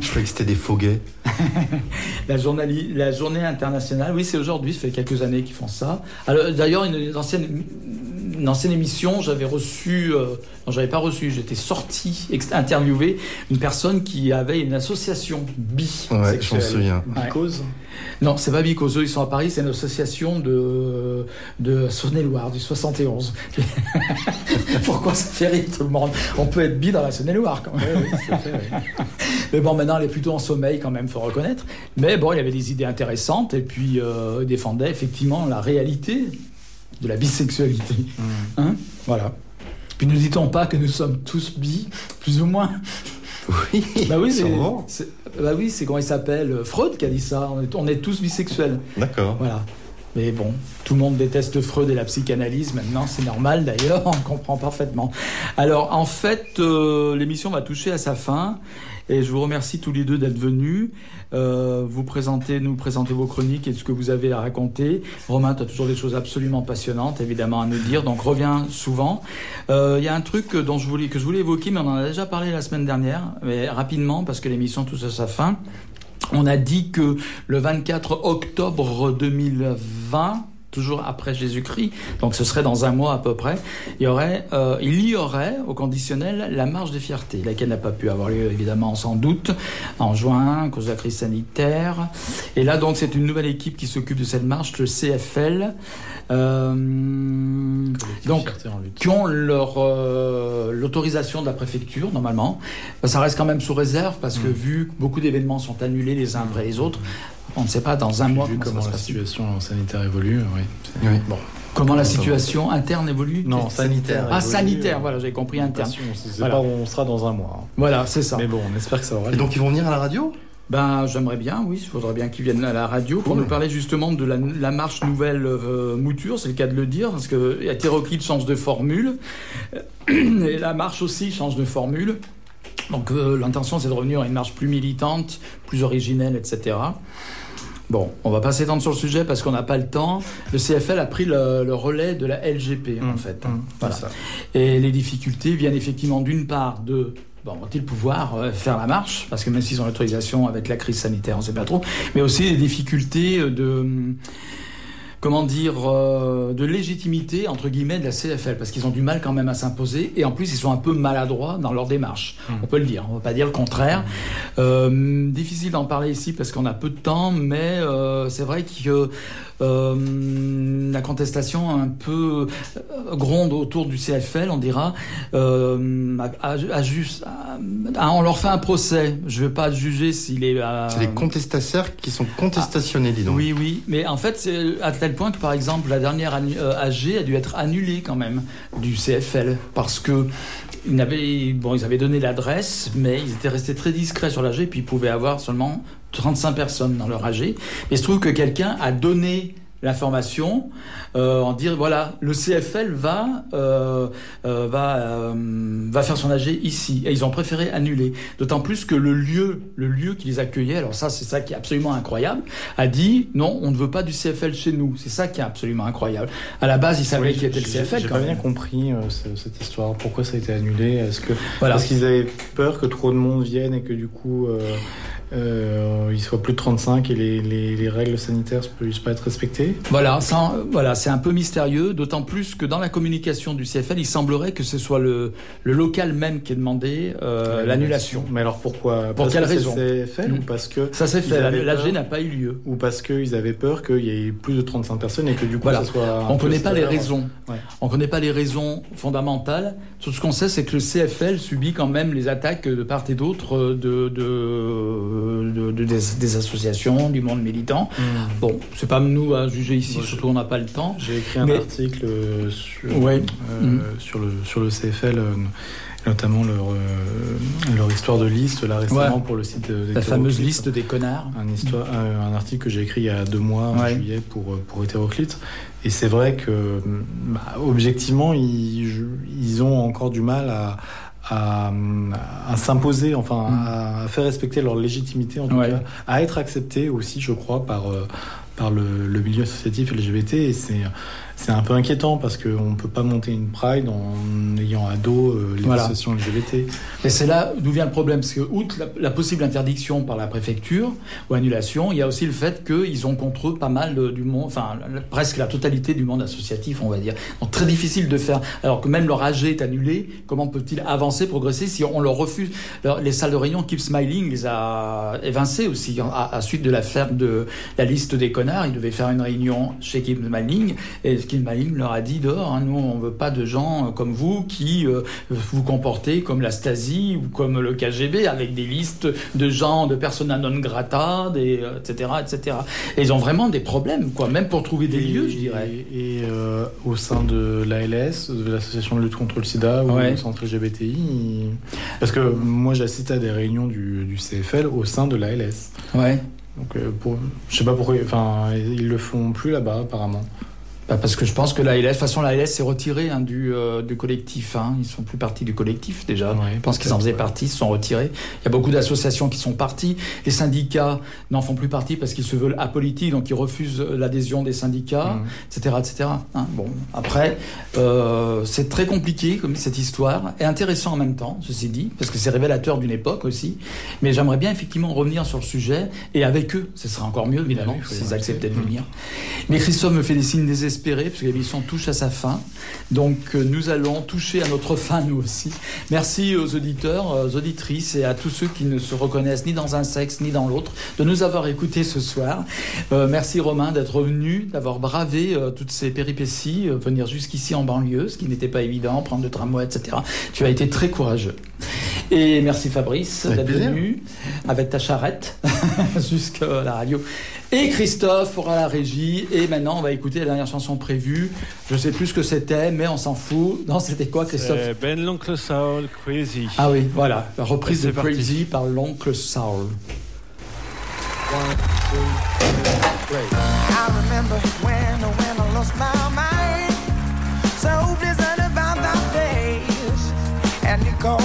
Je croyais que c'était des faux gays. La, journali- la journée internationale, oui, c'est aujourd'hui, ça fait quelques années qu'ils font ça. Alors, D'ailleurs, une, une ancienne, une ancienne émission, j'avais reçu, euh, non, j'avais pas reçu, j'étais sorti, ex- interviewé, une personne qui avait une association bi. Ouais, j'en souviens. Ouais. Non, c'est pas Bicose, eux, ils sont à Paris, c'est une association de, de Saône-et-Loire, du 71. Pourquoi ça fait rire tout le monde? On peut être bi dans la Saône-et-Loire quand même. Mais bon, maintenant, elle est plutôt en sommeil quand même, faut reconnaître. Mais bon, il avait des idées intéressantes et puis euh, il défendait effectivement la réalité de la bisexualité. Hein? Voilà. Puis ne dit-on pas que nous sommes tous bi, plus ou moins? Oui, Bah oui, c'est, bah oui, c'est comment il s'appelle euh, Freud qui a dit ça. On est, on est tous bisexuels. D'accord. Voilà. Mais bon, tout le monde déteste Freud et la psychanalyse maintenant, c'est normal d'ailleurs, on comprend parfaitement. Alors en fait, euh, l'émission va toucher à sa fin et je vous remercie tous les deux d'être venus. Euh, vous présenter, nous présenter vos chroniques et ce que vous avez à raconter. Romain, tu as toujours des choses absolument passionnantes évidemment à nous dire, donc reviens souvent. Euh, Il y a un truc dont je voulais, que je voulais évoquer, mais on en a déjà parlé la semaine dernière, mais rapidement parce que l'émission touche à sa fin. On a dit que le 24 octobre 2020, toujours après Jésus-Christ, donc ce serait dans un mois à peu près, il y aurait, euh, il y aurait au conditionnel la marche des fiertés, laquelle n'a pas pu avoir lieu évidemment sans doute en juin à cause de la crise sanitaire. Et là donc c'est une nouvelle équipe qui s'occupe de cette marche, le CFL. Euh, donc qui ont leur euh, l'autorisation de la préfecture normalement. Ça reste quand même sous réserve parce que vu que beaucoup d'événements sont annulés les uns après les autres, on ne sait pas dans un mois Vu comment, comment ça va la situation sanitaire évolue, oui. C'est- Oui. Bon. Comment la situation interne évolue? Non, sanitaire. Ah évolue, sanitaire, euh, voilà, j'ai compris interne. On sait Voilà. pas où on sera dans un mois. hein. Voilà, c'est ça. Mais bon, on espère que ça aura Et lieu. donc ils vont venir à la radio? Ben, j'aimerais bien, oui, il faudrait bien qu'ils viennent à la radio pour Cool. nous parler justement de la, la marche nouvelle euh, mouture, c'est le cas de le dire, parce que Hétéroclite change de formule, et la marche aussi change de formule. Donc euh, l'intention c'est de revenir à une marche plus militante, plus originelle, etc. Bon, on va pas s'étendre sur le sujet parce qu'on n'a pas le temps. Le CFL a pris le, le relais de la LGP en Mmh, fait. mmh, Voilà. ça. Et les difficultés viennent effectivement d'une part de bon, vont-ils pouvoir euh, faire la marche? Parce que même s'ils ont l'autorisation avec la crise sanitaire, on ne sait pas trop. Mais aussi les difficultés de comment dire, euh, de légitimité, entre guillemets, de la CFL, parce qu'ils ont du mal quand même à s'imposer, et en plus, ils sont un peu maladroits dans leur démarche. On peut le dire, on ne va pas dire le contraire. Euh, difficile d'en parler ici parce qu'on a peu de temps, mais euh, c'est vrai que euh, la contestation un peu euh, gronde autour du CFL, on dira, euh, à- à- à juste, à- on leur fait un procès. Je ne vais pas juger s'il est... C'est les contestataires qui sont contestationnés, dis donc. oui, oui, mais en fait, c'est à tel point que par exemple, la dernière AG a dû être annulée quand même du CFL parce que ils n'avaient- bon, ils avaient donné l'adresse, mais ils étaient restés très discrets sur l'AG, puis ils pouvaient avoir seulement 35 personnes dans leur AG. Mais il se trouve que quelqu'un a donné l'information euh, en dire voilà le CFL va euh, euh, va euh, va faire son AG ici. Et ils ont préféré annuler. D'autant plus que le lieu le lieu qui les accueillait alors ça c'est ça qui est absolument incroyable a dit non on ne veut pas du CFL chez nous. C'est ça qui est absolument incroyable. À la base ils savaient Oui, qui était le CFL J'ai pas bien compris euh, ce- cette histoire. Pourquoi ça a été annulé? Est-ce que voilà. parce qu'ils avaient peur que trop de monde vienne et que du coup euh, il soit plus de 35 et les, les- les règles sanitaires ne puissent pas être respectées Voilà, ça, voilà, c'est un peu mystérieux, d'autant plus que dans la communication du CFL, il semblerait que ce soit le, le local même qui ait demandé euh, l'annulation. Mais alors pourquoi? Pour Parce quelle que raison? Mm. ou parce que Ça s'est fait, l'AG n'a pas eu lieu. ou parce qu'ils avaient peur qu'il y ait plus de 35 personnes et que du coup Voilà. ça soit. On ne connaît pas les raisons. Ouais. On ne connaît pas les raisons fondamentales. Tout ce qu'on sait, c'est que le CFL subit quand même les attaques de part et d'autre de, de, de- de- des, des associations, du monde militant. Mm. Bon, c'est pas nous à juger ici, Moi, surtout on n'a pas le temps. J'ai écrit un Mais- article euh, sur, Ouais. euh, Mm. sur, le, sur le CFL, euh, notamment leur, euh, leur histoire de liste là récemment Ouais. pour le site de, La fameuse liste des connards. un, histoire, un, un article que j'ai écrit il y a deux mois, en juillet, pour, pour Hétéroclite. Et c'est vrai que, bah, objectivement, ils, ils ont encore du mal à, à, à s'imposer, enfin, Mm. à faire respecter leur légitimité, en tout Ouais. cas, à être acceptés aussi, je crois, par, euh, par le, le milieu associatif LGBT. Et c'est. C'est un peu inquiétant parce qu'on ne peut pas monter une Pride en ayant à dos euh, les Voilà. associations LGBT. Et c'est là d'où vient le problème, parce que outre la, la possible interdiction par la préfecture ou annulation, il y a aussi le fait qu'ils ont contre eux pas mal du monde, enfin la- presque la totalité du monde associatif, on va dire. Donc très difficile de faire, alors que même leur AG est annulé, comment peut-il avancer, progresser si on leur refuse? Leur- Les salles de réunion, Keep Smiling les a évincés aussi, à, à suite de l'affaire de la liste des connards, ils devaient faire une réunion chez Keep Smiling, et Keep Smiling leur a dit dehors, hein, nous on veut pas de gens euh, comme vous qui euh, vous comportez comme la Stasi ou comme le KGB avec des listes de gens, de persona non grata, des, euh, etc., etc. Et ils ont vraiment des problèmes, quoi, même pour trouver des Et- lieux, je dirais. Et euh, au sein de l'ALS, de l'association de lutte contre le sida ou Ouais. au centre LGBTI, parce que moi j'assiste à des réunions du, du CFL au sein de l'ALS. Ouais. Donc pour, je sais pas pourquoi, enfin ils le font plus là-bas apparemment. Bah, parce que je pense que la LS, de toute façon, la LS s'est retirée hein, du, euh, du collectif. Hein. Ils sont plus partis du collectif déjà. Ouais, je pense qu'ils en faisaient ouais. partie, ils se sont retirés. Il y a beaucoup d'associations qui sont parties. Les syndicats n'en font plus partie parce qu'ils se veulent apolitiques, donc ils refusent l'adhésion des syndicats, etc., etc. Hein, bon, après, euh, c'est très compliqué comme cette histoire et intéressant en même temps, ceci dit, parce que c'est révélateur d'une époque aussi. Mais j'aimerais bien effectivement revenir sur le sujet et avec eux, ce serait encore mieux évidemment s'ils acceptaient de Mhm. venir. Mais Christophe me fait des signes parce que l'émission touche à sa fin. Donc euh, nous allons toucher à notre fin nous aussi. Merci aux auditeurs, aux auditrices et à tous ceux qui ne se reconnaissent ni dans un sexe ni dans l'autre de nous avoir écoutés ce soir. Euh, merci Romain d'être venu, d'avoir bravé euh, toutes ces péripéties, euh, venir jusqu'ici en banlieue, ce qui n'était pas évident, prendre le tramway, etc. Tu as été très courageux. Et merci Fabrice d'être venu avec ta charrette jusqu'à la radio. Et Christophe aura la régie. Et maintenant, on va écouter la dernière chanson prévue. Je sais plus ce que c'était, mais on s'en fout. Non, c'était quoi, Christophe Ben l'oncle Saul, Crazy. Ah oui, voilà, la reprise de parti. Crazy par l'oncle Saul. I remember when, when I lost my mind. So blizzard about that days. And you go